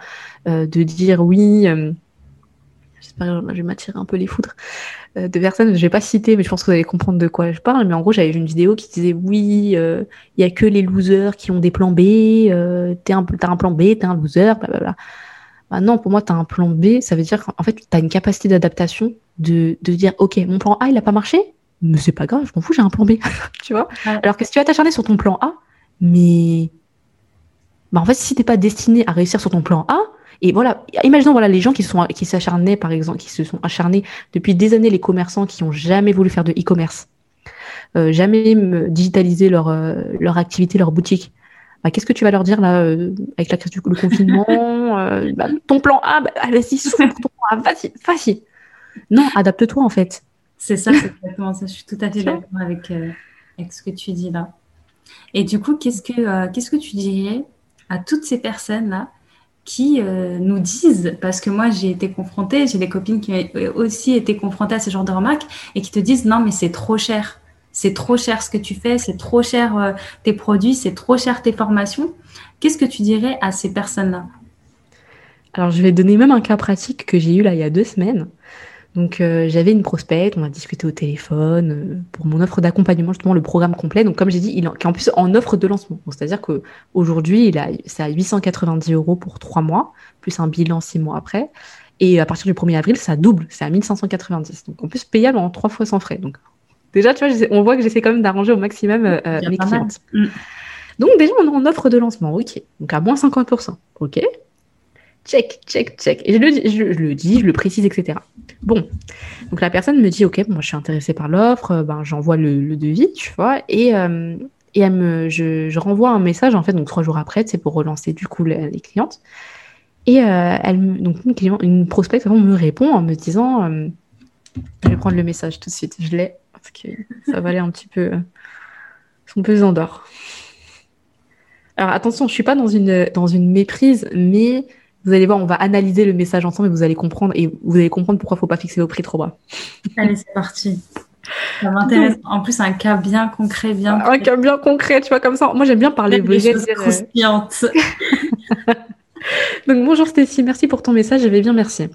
euh, de dire oui. Euh, J'espère que je vais m'attirer un peu les foudres euh, de personnes. Je vais pas citer, mais je pense que vous allez comprendre de quoi je parle. Mais en gros, j'avais une vidéo qui disait oui, il y a que les losers qui ont des plans B. t'es un, t'as un plan B, t'es un loser, blablabla. Bah non, pour moi, tu as un plan B, ça veut dire qu'en fait, tu as une capacité d'adaptation de, de dire, OK, mon plan A, il n'a pas marché, mais c'est pas grave, je m'en fous, j'ai un plan B, (laughs) tu vois. Alors que si tu vas t'acharner sur ton plan A, mais bah en fait, si t'es pas destiné à réussir sur ton plan A, et voilà, imaginons voilà les gens qui sont qui s'acharnaient par exemple, qui se sont acharnés depuis des années, les commerçants qui ont jamais voulu faire de e-commerce, euh, jamais digitaliser leur euh, leur activité, leur boutique. Bah, qu'est-ce que tu vas leur dire là euh, avec la crise du confinement (laughs) euh, bah, Ton plan A, bah, vas-y, ton plan A, vas-y, vas-y. Non, adapte-toi en fait. C'est ça, (laughs) c'est exactement ça. Je suis tout à fait d'accord avec, euh, avec ce que tu dis là. Et du coup, qu'est-ce que, euh, qu'est-ce que tu dirais à toutes ces personnes-là qui euh, nous disent, parce que moi j'ai été confrontée, j'ai des copines qui ont aussi été confrontées à ce genre de remarques et qui te disent non mais c'est trop cher, c'est trop cher ce que tu fais, c'est trop cher tes produits, c'est trop cher tes formations. Qu'est-ce que tu dirais à ces personnes-là? Alors je vais donner même un cas pratique que j'ai eu là il y a deux semaines. Donc euh, j'avais une prospect, on a discuté au téléphone euh, pour mon offre d'accompagnement, justement le programme complet. Donc comme j'ai dit, il est en plus en offre de lancement. C'est-à-dire qu'aujourd'hui, c'est à 890 euros pour trois mois, plus un bilan six mois après. Et à partir du 1er avril, ça double, c'est à 1590. Donc en plus payable en trois fois sans frais. Donc déjà, tu vois, on voit que j'essaie quand même d'arranger au maximum euh, mes clientes. Mm. Donc déjà, on est en offre de lancement, ok. Donc à moins 50%, ok check, check, check. Et je le, dis, je le précise, etc. Bon, donc la personne me dit, ok, moi je suis intéressée par l'offre, euh, ben j'envoie le, devis, tu vois, et, euh, et elle me, je, renvoie un message en fait, donc trois jours après, c'est pour relancer du coup les, clientes. Et euh, elle, donc une, client, une prospect me répond en me disant, je vais prendre le message tout de suite, je l'ai parce que ça valait un petit peu son pesant d'or. Alors attention, je suis pas dans une dans une méprise, mais vous allez voir, on va analyser le message ensemble et vous allez comprendre et vous allez comprendre pourquoi il ne faut pas fixer vos prix trop bas. Allez, c'est parti. Ça m'intéresse. En plus, un cas bien concret, bien. Un cas bien concret, tu vois, comme ça. Moi, j'aime bien parler des choses croustillantes. (laughs) Donc, bonjour Stécie, merci pour ton message, je vais bien, merci.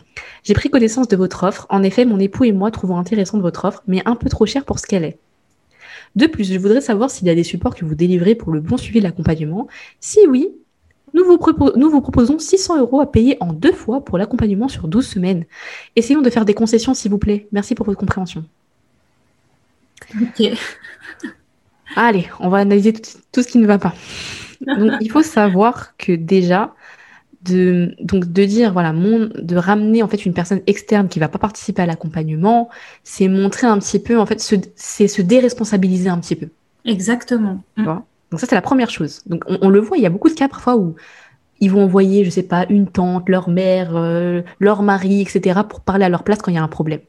J'ai pris connaissance de votre offre. En effet, mon époux et moi trouvons intéressante votre offre, mais un peu trop chère pour ce qu'elle est. De plus, je voudrais savoir s'il y a des supports que vous délivrez pour le bon suivi de l'accompagnement. Si oui, nous vous, proposons 600 euros à payer en deux fois pour l'accompagnement sur 12 semaines. Essayons de faire des concessions, s'il vous plaît. Merci pour votre compréhension. Ok. (laughs) Allez, on va analyser tout, ce qui ne va pas. Donc, il faut savoir que déjà, de, donc de dire, voilà, de ramener en fait une personne externe qui va pas participer à l'accompagnement, c'est montrer un petit peu, en fait, c'est se déresponsabiliser un petit peu. Exactement. Donc ça, c'est la première chose. Donc on, le voit, il y a beaucoup de cas parfois où ils vont envoyer, je sais pas, une tante, leur mère, euh, leur mari, etc., pour parler à leur place quand il y a un problème.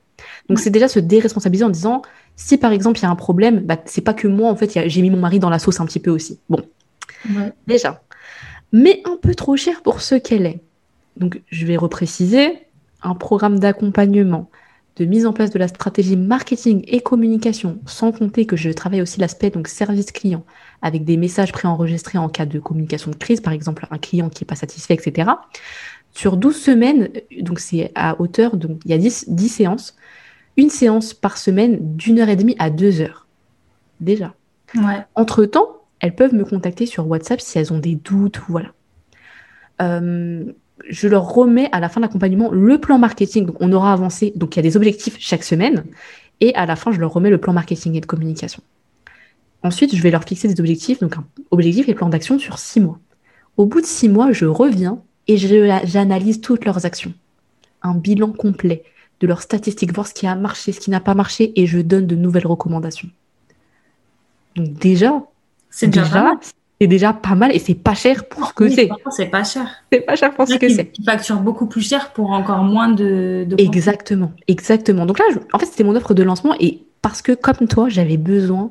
Donc c'est déjà se déresponsabiliser en disant, si par exemple il y a un problème, bah, c'est pas que moi, en fait, j'ai mis mon mari dans la sauce un petit peu aussi. Bon, déjà. Mais un peu trop cher pour ce qu'elle est. Donc je vais repréciser, un programme d'accompagnement, de mise en place de la stratégie marketing et communication, sans compter que je travaille aussi l'aspect donc service client, avec des messages préenregistrés en cas de communication de crise, par exemple un client qui n'est pas satisfait, etc. Sur 12 semaines, donc c'est à hauteur, donc il y a 10, 10 séances, une séance par semaine d'une heure et demie à deux heures. Déjà. Entre-temps, elles peuvent me contacter sur WhatsApp si elles ont des doutes, voilà. Euh, je leur remets à la fin de l'accompagnement le plan marketing. Donc, on aura avancé. Donc, il y a des objectifs chaque semaine. Et à la fin, je leur remets le plan marketing et de communication. Ensuite, je vais leur fixer des objectifs, donc un objectif et plan d'action sur six mois. Au bout de six mois, je reviens et j'analyse toutes leurs actions. Un bilan complet de leurs statistiques, voir ce qui a marché, ce qui n'a pas marché, et je donne de nouvelles recommandations. Donc déjà, c'est déjà, c'est déjà pas mal et c'est pas cher pour ce que c'est. C'est pas cher. C'est pas cher pour ce que c'est. Tu factures beaucoup plus cher pour encore moins de. exactement, exactement. Donc là, en fait, c'était mon offre de lancement et parce que comme toi, j'avais besoin.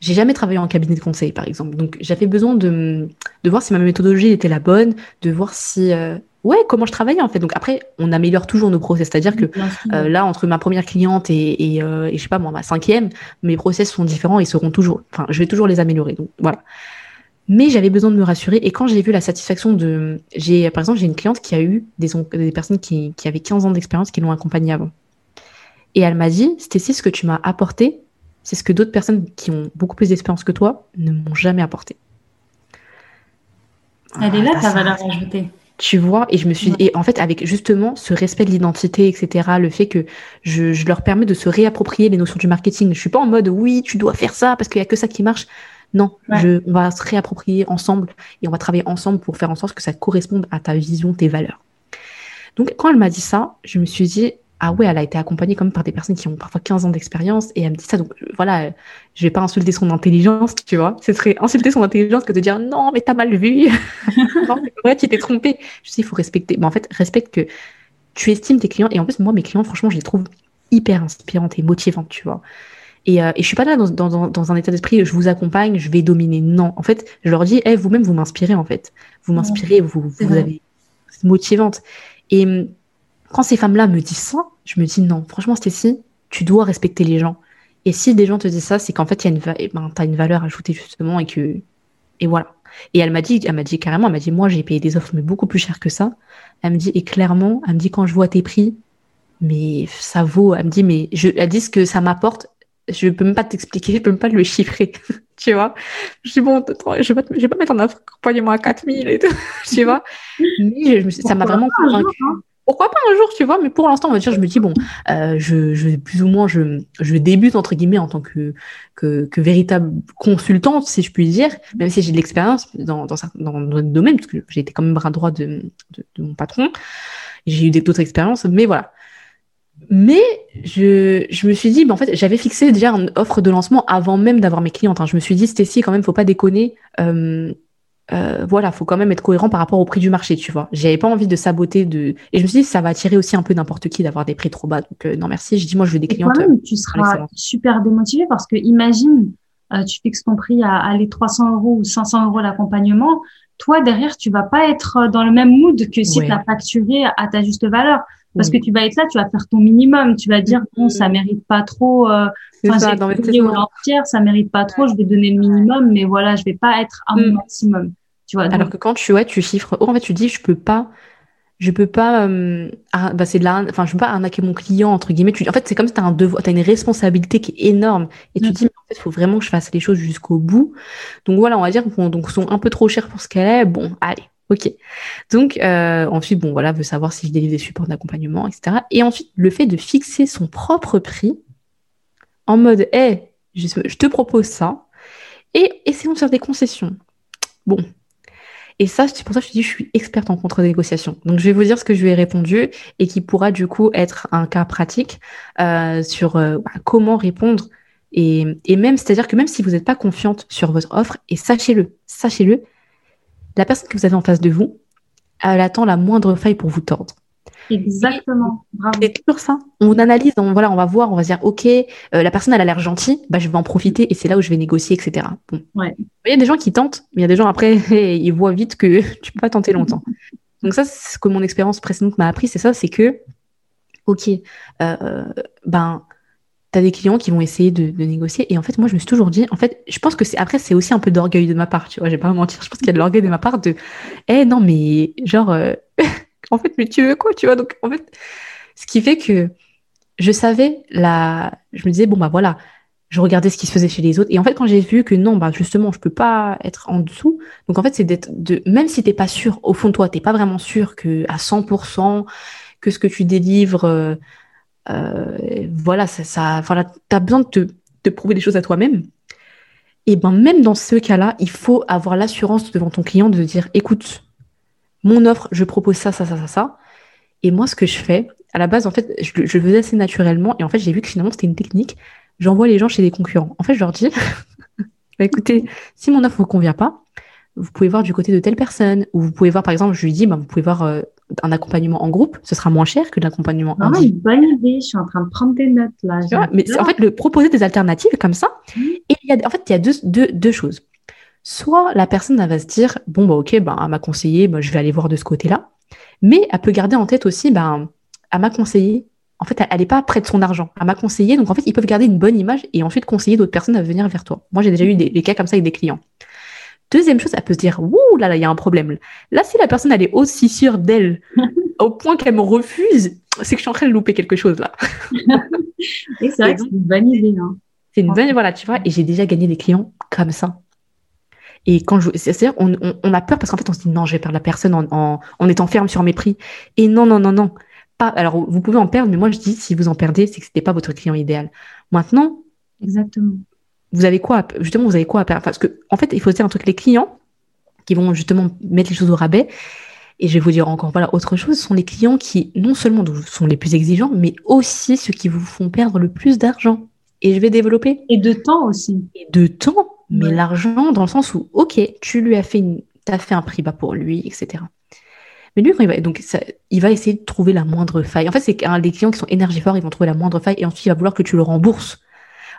J'ai jamais travaillé en cabinet de conseil, par exemple. Donc j'avais besoin de, de voir si ma méthodologie était la bonne, de voir si euh, ouais comment je travaillais en fait. Donc après, on améliore toujours nos process, c'est-à-dire que euh, là entre ma première cliente et, et, euh, et je sais pas moi ma cinquième, mes process sont différents, ils seront toujours. Enfin, je vais toujours les améliorer. Donc voilà. Mais j'avais besoin de me rassurer. Et quand j'ai vu la satisfaction de. j'ai Par exemple, j'ai une cliente qui a eu des, des personnes qui, qui avaient 15 ans d'expérience qui l'ont accompagnée avant. Et elle m'a dit Stécie, ce que tu m'as apporté, c'est ce que d'autres personnes qui ont beaucoup plus d'expérience que toi ne m'ont jamais apporté. Elle est là, ta valeur ajoutée. Tu vois, et je me suis et en fait, avec justement ce respect de l'identité, etc., le fait que je, je, leur permets de se réapproprier les notions du marketing. Je suis pas en mode oui, tu dois faire ça parce qu'il y a que ça qui marche. Non, je, on va se réapproprier ensemble et on va travailler ensemble pour faire en sorte que ça corresponde à ta vision, tes valeurs. Donc, quand elle m'a dit ça, je me suis dit, ah ouais, elle a été accompagnée comme par des personnes qui ont parfois 15 ans d'expérience et elle me dit ça. Donc, voilà, je vais pas insulter son intelligence, tu vois. Ce serait insulter son intelligence que de dire non, mais t'as mal vu. (laughs) non, mais vrai, tu t'es trompé. Je sais, il faut respecter. Mais en fait, respecte que tu estimes tes clients. Et en plus, moi, mes clients, franchement, je les trouve hyper inspirantes et motivantes, tu vois. Et, euh, et je suis pas là dans, dans, dans un état d'esprit, je vous accompagne, je vais dominer. Non, en fait, je leur dis, hey, vous-même, vous m'inspirez, en fait. Vous m'inspirez, vous, vous avez, c'est motivante. Et hum, quand ces femmes-là me disent ça, je me dis, non, franchement, Stécie, tu dois respecter les gens. Et si des gens te disent ça, c'est qu'en fait, il y a une, eh ben, as une valeur ajoutée, justement, et que, et voilà. Et elle m'a dit, elle m'a dit carrément, elle m'a dit, moi, j'ai payé des offres, mais beaucoup plus cher que ça. Elle me dit, et clairement, elle me dit, quand je vois tes prix, mais ça vaut, elle me dit, mais je, elle dit ce que ça m'apporte, je peux même pas t'expliquer, je peux même pas le chiffrer, (laughs) tu vois. Je dis, bon, je vais pas, je vais pas mettre en accompagnement à 4000 et tout, (laughs) tu vois. Mais je, ça m'a vraiment convaincu. Hein? Pourquoi pas un jour, tu vois, mais pour l'instant, on va dire, je me dis, bon, euh, je, je, plus ou moins, je, je débute, entre guillemets, en tant que, que, que véritable consultante, si je puis dire, même si j'ai de l'expérience dans, dans, dans, dans domaine, parce que j'ai été quand même bras droit de, de, de mon patron, j'ai eu d'autres expériences, mais voilà. Mais je, je me suis dit, ben en fait, j'avais fixé déjà une offre de lancement avant même d'avoir mes clientes. Hein. Je me suis dit, Stécie, quand même, faut pas déconner. Euh, euh, voilà, faut quand même être cohérent par rapport au prix du marché, tu vois. J'avais pas envie de saboter de et je me suis dit ça va attirer aussi un peu n'importe qui d'avoir des prix trop bas. Donc euh, non merci, je dis moi je veux des clients. tu seras super démotivé parce que imagine euh, tu fixes ton prix à aller 300 euros ou 500 euros l'accompagnement. Toi derrière tu vas pas être dans le même mood que si tu as facturé à ta juste valeur parce que tu vas être là, tu vas faire ton minimum, tu vas dire bon ça mérite pas trop. Euh, Enfin, ça, dans ça mérite pas trop, je vais donner le minimum, mais voilà, je vais pas être à mon mm. maximum. Tu vois, Alors que quand tu, ouais, tu chiffres, oh, en fait, tu dis, je peux pas, je peux pas, euh, bah, c'est de la, enfin, je peux pas arnaquer mon client, entre guillemets. Tu, en fait, c'est comme si tu as un devoir, as une responsabilité qui est énorme. Et tu mm. dis, mais en fait, faut vraiment que je fasse les choses jusqu'au bout. Donc voilà, on va dire, bon, donc, sont un peu trop chers pour ce qu'elle est. Bon, allez. Ok. Donc euh, ensuite, bon voilà, veut savoir si je délivre des supports d'accompagnement, etc. Et ensuite, le fait de fixer son propre prix, en mode, hé, je, te propose ça, et essayons de faire des concessions. Bon. Et ça, c'est pour ça que je te dis, je suis experte en contre-négociation. Donc, je vais vous dire ce que je lui ai répondu et qui pourra du coup être un cas pratique euh, sur euh, bah, comment répondre. Et, et même, c'est-à-dire que même si vous n'êtes pas confiante sur votre offre, et sachez-le, sachez-le, la personne que vous avez en face de vous, elle attend la moindre faille pour vous tordre. Exactement. C'est toujours ça. On analyse, on, voilà, on va voir, on va se dire, ok, euh, la personne elle a l'air gentille, bah, je vais en profiter et c'est là où je vais négocier, etc. Bon. Ouais. Il y a des gens qui tentent, mais il y a des gens après, (laughs) ils voient vite que (laughs) tu peux pas tenter longtemps. (laughs) Donc ça, c'est ce que mon expérience précédente m'a appris, c'est ça, c'est que, ok, euh, ben, tu des clients qui vont essayer de, négocier. Et en fait, moi, je me suis toujours dit, en fait, je pense que c'est après, c'est aussi un peu d'orgueil de ma part, tu vois, j'ai pas à mentir. Je pense qu'il y a de l'orgueil de ma part de, eh non, mais genre, euh, (laughs) en fait, mais tu veux quoi, tu vois? Donc, en fait, ce qui fait que je savais la, je me disais bon bah voilà, je regardais ce qui se faisait chez les autres. Et en fait, quand j'ai vu que non, bah justement, je peux pas être en dessous. Donc en fait, c'est d'être de, même si t'es pas sûr au fond de toi, t'es pas vraiment sûr que à 100% que ce que tu délivres, euh, voilà, ça, ça, voilà, t'as besoin de te, prouver des choses à toi-même. Et ben même dans ce cas-là, il faut avoir l'assurance devant ton client de dire, écoute, mon offre, je propose ça, ça, ça, ça, ça. Et moi, ce que je fais, à la base, en fait, je, le faisais assez naturellement. Et en fait, j'ai vu que finalement, c'était une technique. J'envoie les gens chez des concurrents. En fait, je leur dis, (laughs) bah, écoutez, si mon offre vous convient pas, vous pouvez voir du côté de telle personne. Ou vous pouvez voir, par exemple, je lui dis, bah, vous pouvez voir euh, un accompagnement en groupe. Ce sera moins cher que l'accompagnement en groupe. une bonne idée. Je suis en train de prendre des notes là. mais en fait, le proposer des alternatives comme ça. Et il y a, en fait, il y a deux, deux, deux choses. Soit la personne elle va se dire bon bah ok bah elle m'a conseillé, bah, je vais aller voir de ce côté-là, mais elle peut garder en tête aussi ben elle m'a conseillé. En fait, elle n'est pas près de son argent. Elle m'a conseillé, donc en fait, ils peuvent garder une bonne image et ensuite conseiller d'autres personnes à venir vers toi. Moi, j'ai déjà eu des, cas comme ça avec des clients. Deuxième chose, elle peut se dire, ouh là là, il y a un problème. Là, si la personne elle est aussi sûre d'elle (laughs) au point qu'elle me refuse, c'est que je suis en train de louper quelque chose là. (laughs) et c'est vrai que c'est une bonne idée. Hein. C'est une bonne, voilà, tu vois. Et j'ai déjà gagné des clients comme ça. Et quand je, c'est-à-dire, on, on, a peur parce qu'en fait, on se dit non, je vais perdre la personne en, en, en, étant ferme sur mes prix. Et non, non, non, non. Pas, alors, vous pouvez en perdre, mais moi, je dis, si vous en perdez, c'est que c'était pas votre client idéal. Maintenant. Exactement. Vous avez quoi, justement, vous avez quoi à perdre? Parce que, en fait, il faut se dire un truc, les clients qui vont justement mettre les choses au rabais, et je vais vous dire encore voilà autre chose, sont les clients qui non seulement sont les plus exigeants, mais aussi ceux qui vous font perdre le plus d'argent. Et je vais développer. Et de temps aussi. Et de temps mais l'argent dans le sens où, ok, tu lui as fait, une, as fait un prix bas pour lui, etc. Mais lui, il va, donc, ça, il va essayer de trouver la moindre faille. En fait, c'est un des clients qui sont énergivores, ils vont trouver la moindre faille et ensuite il va vouloir que tu le rembourses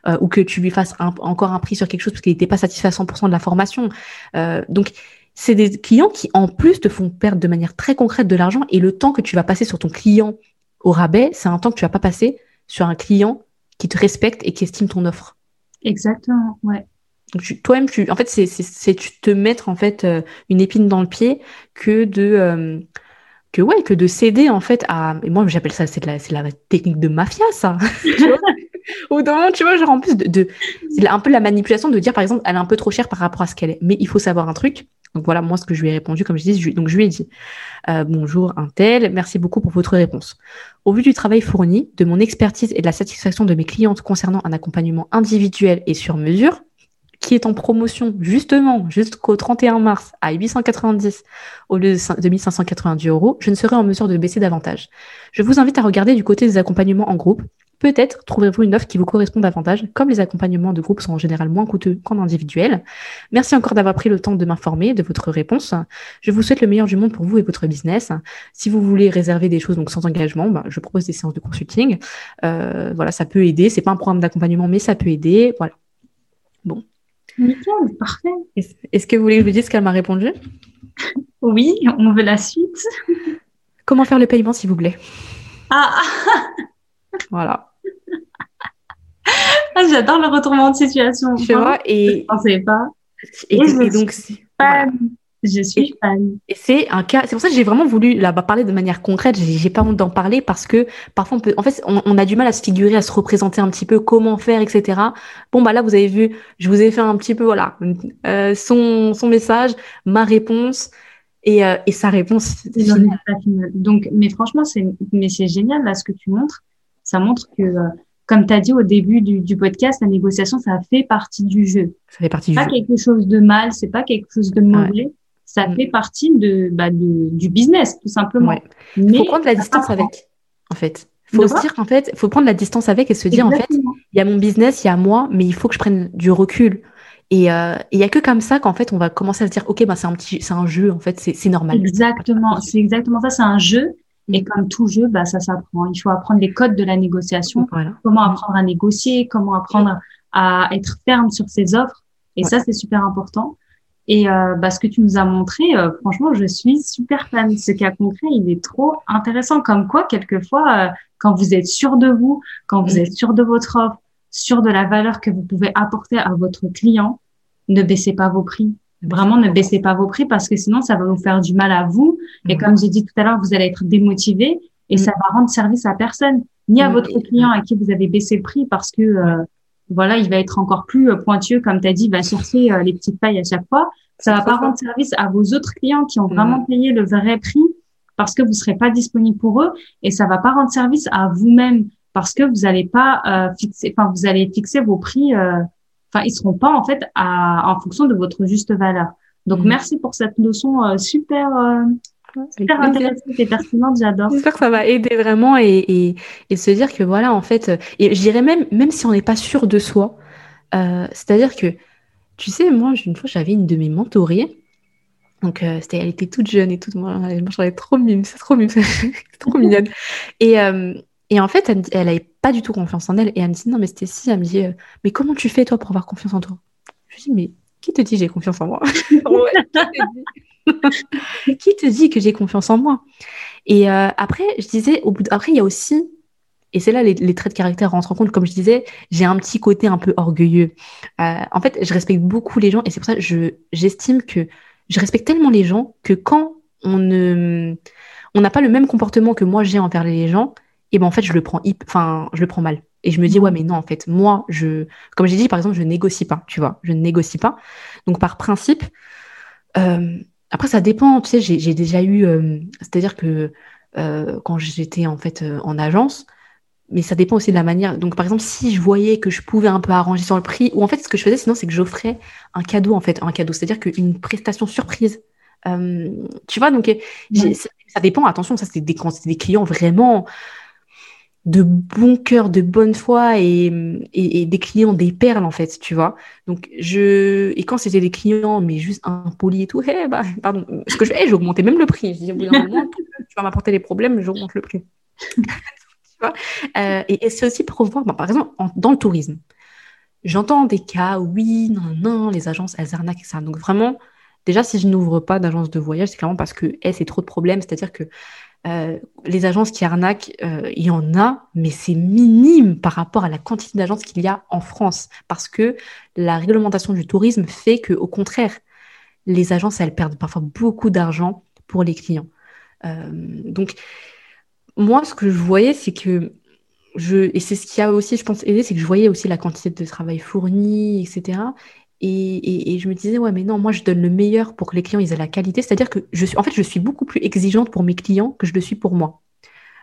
euh, ou que tu lui fasses encore un prix sur quelque chose parce qu'il n'était pas satisfait à 100% de la formation. Euh, donc, c'est des clients qui, en plus, te font perdre de manière très concrète de l'argent et le temps que tu vas passer sur ton client au rabais, c'est un temps que tu vas pas passer sur un client qui te respecte et qui estime ton offre. Exactement, ouais. Donc toi-même, tu, en fait, c'est te mettre en fait euh, une épine dans le pied que de euh, que ouais que de céder en fait à. Et moi, j'appelle ça c'est la c'est la technique de mafia ça. (laughs) Au moment, tu vois, genre en plus de, c'est un peu la manipulation de dire par exemple, elle est un peu trop chère par rapport à ce qu'elle est. Mais il faut savoir un truc. Donc voilà, moi ce que je lui ai répondu, comme je dis, donc je lui ai dit euh, bonjour un tel, merci beaucoup pour votre réponse. Au vu du travail fourni, de mon expertise et de la satisfaction de mes clientes concernant un accompagnement individuel et sur mesure, qui est en promotion justement jusqu'au 31 mars à 890 au lieu de 1590 euros, je ne serai en mesure de baisser davantage. Je vous invite à regarder du côté des accompagnements en groupe. Peut-être trouverez-vous une offre qui vous correspond davantage, comme les accompagnements de groupe sont en général moins coûteux qu'en individuel. Merci encore d'avoir pris le temps de m'informer de votre réponse. Je vous souhaite le meilleur du monde pour vous et votre business. Si vous voulez réserver des choses donc sans engagement, bah, je propose des séances de consulting. Euh, voilà, ça peut aider. C'est pas un programme d'accompagnement, mais ça peut aider. Voilà. Nickel, parfait. Est-ce que vous voulez que je vous dise ce qu'elle m'a répondu? Oui, on veut la suite. Comment faire le paiement, s'il vous plaît? Ah Voilà. Ah, j'adore le retournement de situation. Tu vois, et... Je ne pensais pas. Et, et, donc, je suis fan. Et c'est un cas, c'est pour ça que j'ai vraiment voulu là parler de manière concrète. J'ai pas honte d'en parler parce que parfois on peut, en fait, on, a du mal à se figurer, à se représenter un petit peu comment faire, etc. Bon bah là, vous avez vu, je vous ai fait un petit peu voilà euh, son son message, ma réponse et, euh, et sa réponse. Donc, mais franchement, c'est mais c'est génial là ce que tu montres. Ça montre que euh, comme tu as dit au début du, du, podcast, la négociation, ça fait partie du jeu. Ça fait partie du pas quelque chose de mal, c'est pas quelque chose de mauvais ça mm. fait partie de, bah, de, du business, tout simplement. Il faut prendre la distance avec, en fait. Faut se dire qu'en fait, faut prendre la distance avec et se dire, en fait, il y a mon business, il y a moi, mais il faut que je prenne du recul. Et euh, il y a que comme ça qu'en fait, on va commencer à se dire, OK, bah, c'est un petit, c'est un jeu, en fait, c'est normal. Exactement. C'est exactement ça. C'est un jeu. Et comme tout jeu, bah, ça s'apprend. Il faut apprendre les codes de la négociation. Comment apprendre à négocier, comment apprendre à être ferme sur ses offres. Et ça, c'est super important. Et euh, bah, ce que tu nous as montré, euh, franchement, je suis super fan. Ce cas concret, il est trop intéressant. Comme quoi, quelquefois, euh, quand vous êtes sûr de vous, quand vous êtes sûr de votre offre, sûr de la valeur que vous pouvez apporter à votre client, ne baissez pas vos prix. Vraiment, ne baissez pas vos prix parce que sinon, ça va vous faire du mal à vous. Et comme j'ai dit tout à l'heure, vous allez être démotivé et ça va rendre service à personne, ni à votre client à qui vous avez baissé le prix parce que voilà, il va être encore plus euh, pointueux, comme tu as dit, il va chercher euh, les petites pailles à chaque fois. Ça va pas rendre service à vos autres clients qui ont mm. vraiment payé le vrai prix parce que vous serez pas disponible pour eux et ça va pas rendre service à vous-même parce que vous allez pas euh, fixer, enfin vous allez fixer vos prix, enfin ils seront pas en fait à, en fonction de votre juste valeur. Donc mm. merci pour cette leçon super super intéressante et pertinente, j'adore. J'espère que ça va aider vraiment et, et, et, se dire que voilà, en fait, et je dirais même, même si on n'est pas sûr de soi, euh, c'est-à-dire que, tu sais, moi, une fois, j'avais une de mes mentorées, donc euh, c'était, elle était toute jeune et toute, moi, j'avais trop mime, c'est trop mime, (laughs) c'est trop mignonne. Et, euh, et en fait, elle, elle avait pas du tout confiance en elle et elle me dit, non, mais Stécie, elle me dit, euh, mais comment tu fais toi pour avoir confiance en toi? Je lui dis, mais qui te dit j'ai confiance en moi? (laughs) Qui te dit? Que j'ai confiance en moi? Et euh, après, je disais, au bout après, il y a aussi, et c'est là les, traits de caractère rentrent en compte, comme je disais, j'ai un petit côté un peu orgueilleux. Euh, en fait, je respecte beaucoup les gens, et c'est pour ça que je, j'estime que je respecte tellement les gens que quand on ne, on n'a pas le même comportement que moi j'ai envers les gens, et ben en fait, je le prends, enfin, je le prends mal. Et je me dis, ouais, mais non, en fait, moi, je, comme j'ai dit, par exemple, je négocie pas, tu vois, je ne négocie pas. Donc, par principe, euh, après, ça dépend, tu sais, j'ai déjà eu, euh, c'est-à-dire que euh, quand j'étais en fait euh, en agence, mais ça dépend aussi de la manière. Donc, par exemple, si je voyais que je pouvais un peu arranger sur le prix, ou en fait, ce que je faisais, sinon, c'est que j'offrais un cadeau, en fait, un cadeau, c'est-à-dire qu'une prestation surprise. tu vois, donc, ça dépend. Attention, ça, c'est des, des clients vraiment de bon cœur, de bonne foi et, des clients des perles en fait, tu vois. Donc je et quand c'était des clients mais juste impolis et tout, hey, bah pardon, ce que je fais, j'augmentais même le prix. Je dis au bout d'un moment, tu vas m'apporter des problèmes, j'augmente le prix. (laughs) tu vois euh, et, c'est aussi pour voir, bah, par exemple, dans le tourisme. j'entends des cas, oui, non, non, les agences, elles arnaquent, ça. Donc vraiment, déjà, si je n'ouvre pas d'agence de voyage, c'est clairement parce que, hey, c'est trop de problèmes. C'est-à-dire que euh, les agences qui arnaquent, euh, il y en a, mais c'est minime par rapport à la quantité d'agences qu'il y a en France. Parce que la réglementation du tourisme fait que, au contraire, les agences, elles perdent parfois beaucoup d'argent pour les clients. Euh, donc, moi, ce que je voyais, c'est que je, et c'est ce qui a aussi, je pense, aidé, c'est que je voyais aussi la quantité de travail fourni, etc. Et, je me disais, ouais, mais non, moi, je donne le meilleur pour que les clients ils aient la qualité. C'est-à-dire que je suis, en fait, je suis beaucoup plus exigeante pour mes clients que je le suis pour moi.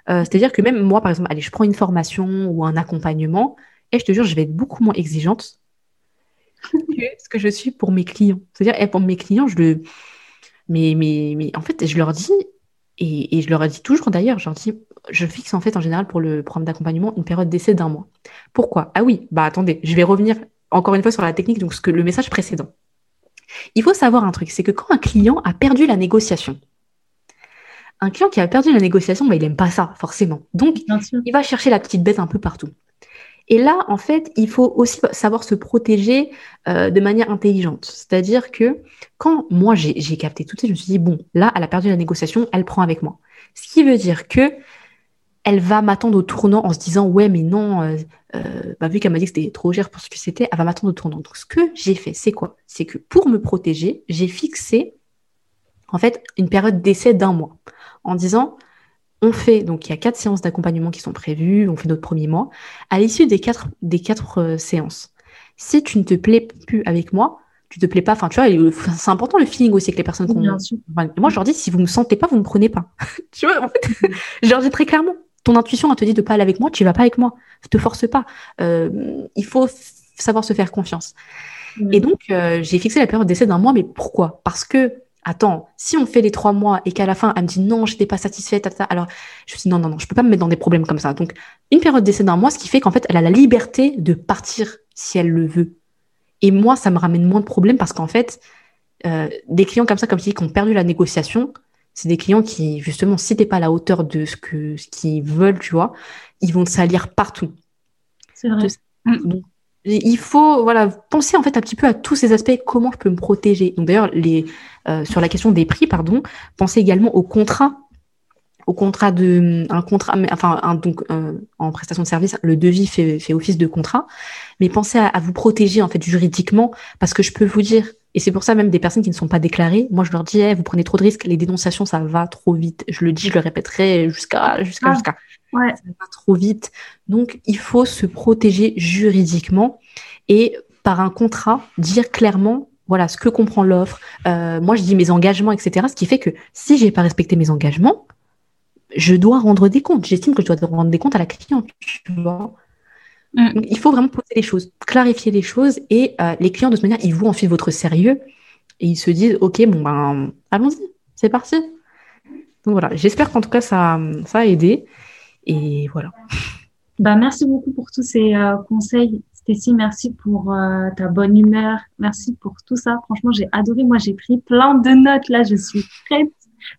Euh, c'est-à-dire que même moi, par exemple, allez, je prends une formation ou un accompagnement, et je te jure, je vais être beaucoup moins exigeante que ce que je suis pour mes clients. C'est-à-dire, eh, pour mes clients, je le. Mais, mais, mais en fait, je leur dis, et, je leur dit toujours d'ailleurs, je leur dis, je fixe en fait en général pour le programme d'accompagnement une période d'essai d'un mois. Pourquoi? Ah oui, bah attendez, je vais revenir encore une fois sur la technique, donc ce que le message précédent. Il faut savoir un truc, c'est que quand un client a perdu la négociation, un client qui a perdu la négociation, bah, il n'aime pas ça, forcément. Donc, il va chercher la petite bête un peu partout. Et là, en fait, il faut aussi savoir se protéger euh, de manière intelligente. C'est-à-dire que quand moi, j'ai capté tout ça, je me suis dit, bon, là, elle a perdu la négociation, elle prend avec moi. Ce qui veut dire que elle va m'attendre au tournant en se disant ouais mais non euh, euh, bah, vu qu'elle m'a dit que c'était trop cher pour ce que c'était elle va m'attendre au tournant. Donc ce que j'ai fait c'est quoi? C'est que pour me protéger j'ai fixé en fait une période d'essai d'un mois en disant on fait donc il y a quatre séances d'accompagnement qui sont prévues on fait notre premier mois. À l'issue des quatre des quatre euh, séances si tu ne te plais plus avec moi tu te plais pas. Enfin tu vois c'est important le feeling aussi avec les personnes qu'on moi je leur dis si vous me sentez pas vous me prenez pas. (laughs) Tu vois en fait (laughs) je leur dis très clairement ton intuition a te dit de pas aller avec moi, tu vas pas avec moi. Te force pas. Euh, il faut savoir se faire confiance. Mm. Et donc, euh, j'ai fixé la période d'essai d'un mois, mais pourquoi? Parce que, attends, si on fait les trois mois et qu'à la fin, elle me dit non, je n'étais pas satisfaite, alors je me dis non, non, non, je peux pas me mettre dans des problèmes comme ça. Donc, une période d'essai d'un mois, ce qui fait qu'en fait, elle a la liberté de partir si elle le veut. Et moi, ça me ramène moins de problèmes parce qu'en fait, euh, des clients comme ça, comme je dis, qui ont perdu la négociation, c'est des clients qui, justement, si t'es pas à la hauteur de ce que ce qu'ils veulent, tu vois, ils vont te salir partout. C'est vrai. Donc, il faut voilà penser en fait un petit peu à tous ces aspects comment je peux me protéger. Donc d'ailleurs les euh, sur la question des prix pardon pensez également au contrat. Au contrat de un contrat enfin un, donc euh, en prestation de service le devis fait, fait office de contrat. Mais pensez à, à, vous protéger en fait juridiquement parce que je peux vous dire et c'est pour ça même des personnes qui ne sont pas déclarées, moi je leur dis, vous prenez trop de risques, les dénonciations ça va trop vite. Je le dis, je le répéterai jusqu'à jusqu'à ah, jusqu'à. Ouais. Ça va trop vite. Donc il faut se protéger juridiquement et par un contrat dire clairement voilà ce que comprend l'offre. Euh, moi je dis mes engagements etc. Ce qui fait que si j'ai pas respecté mes engagements, je dois rendre des comptes. J'estime que je dois rendre des comptes à la cliente. Tu vois. Mm. il faut vraiment poser les choses, clarifier les choses et euh, les clients de toute manière, ils voient ensuite votre sérieux et ils se disent ok bon ben allons-y, c'est parti. Donc voilà, j'espère qu'en tout cas ça, ça a aidé et voilà. Bah, merci beaucoup pour tous ces euh, conseils. Stécie, merci pour euh, ta bonne humeur. Merci pour tout ça. Franchement, j'ai adoré. Moi, j'ai pris plein de notes. Là, je suis prête.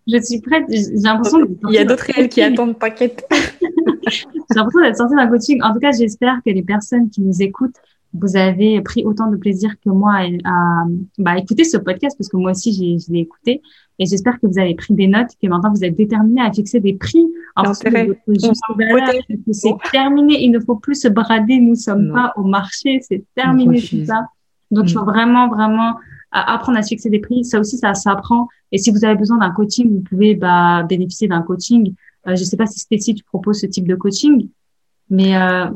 Je suis prête. J'ai l'impression. Il y a d'autres réels qui attendent paquet. (laughs) J'ai l'impression d'être sortie d'un coaching. En tout cas, j'espère que les personnes qui nous écoutent, vous avez pris autant de plaisir que moi à, bah, écouter ce podcast parce que moi aussi, je l'ai écouté. Et j'espère que vous avez pris des notes, que maintenant vous êtes déterminés à fixer des prix en fonction de votre C'est terminé. Il ne faut plus se brader. Nous sommes pas au marché. C'est terminé tout ça. Donc, il faut mm. vraiment, vraiment apprendre à fixer des prix. Ça aussi, ça s'apprend. Et si vous avez besoin d'un coaching, vous pouvez bah, bénéficier d'un coaching. Euh, je ne sais pas si Stécie, tu proposes ce type de coaching, mais euh,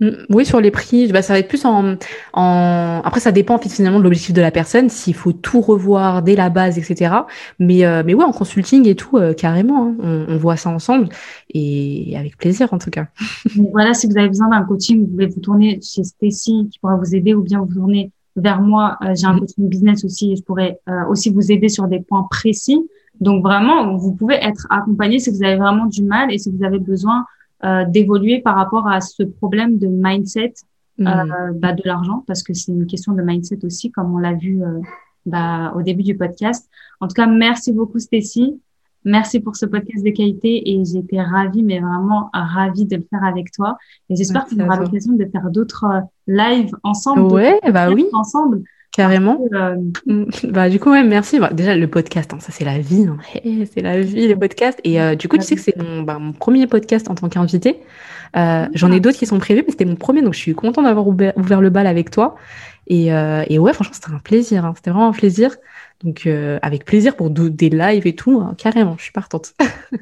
mm, oui, sur les prix, bah, ça va être plus en, en... Après, ça dépend finalement de l'objectif de la personne, s'il faut tout revoir dès la base, etc. Mais, euh, mais ouais, en consulting et tout, carrément, hein. on, on, voit ça ensemble et avec plaisir en tout cas. (laughs) voilà, si vous avez besoin d'un coaching, vous pouvez vous tourner chez Stécie qui pourra vous aider ou bien vous tourner vers moi. J'ai un mm. coaching business aussi et je pourrais aussi vous aider sur des points précis. Donc vraiment, vous pouvez être accompagné si vous avez vraiment du mal et si vous avez besoin euh, d'évoluer par rapport à ce problème de mindset euh, mm. bah, de l'argent, parce que c'est une question de mindset aussi, comme on l'a vu euh, bah, au début du podcast. En tout cas, merci beaucoup Stécie. Merci pour ce podcast de qualité et j'étais ravie, mais vraiment ravie de le faire avec toi. Et j'espère qu'on aura l'occasion de faire d'autres euh, lives ensemble. Ouais, bah oui. Ensemble. Carrément. Euh, mm. Bah, du coup, ouais, merci. Bah, déjà, le podcast, hein, ça, c'est la vie. Hein. (laughs) c'est la vie, les podcasts. Et euh, du coup, tu sais que c'est mon, bah, mon, premier podcast en tant qu'invité. Euh, J'en ai ah. d'autres qui sont prévus, mais c'était mon premier. Donc, je suis contente d'avoir ouvert, le bal avec toi. Et, et ouais, franchement, c'était un plaisir. Hein. C'était vraiment un plaisir. Donc, avec plaisir pour des lives et tout. Hein, carrément, je suis partante. (laughs)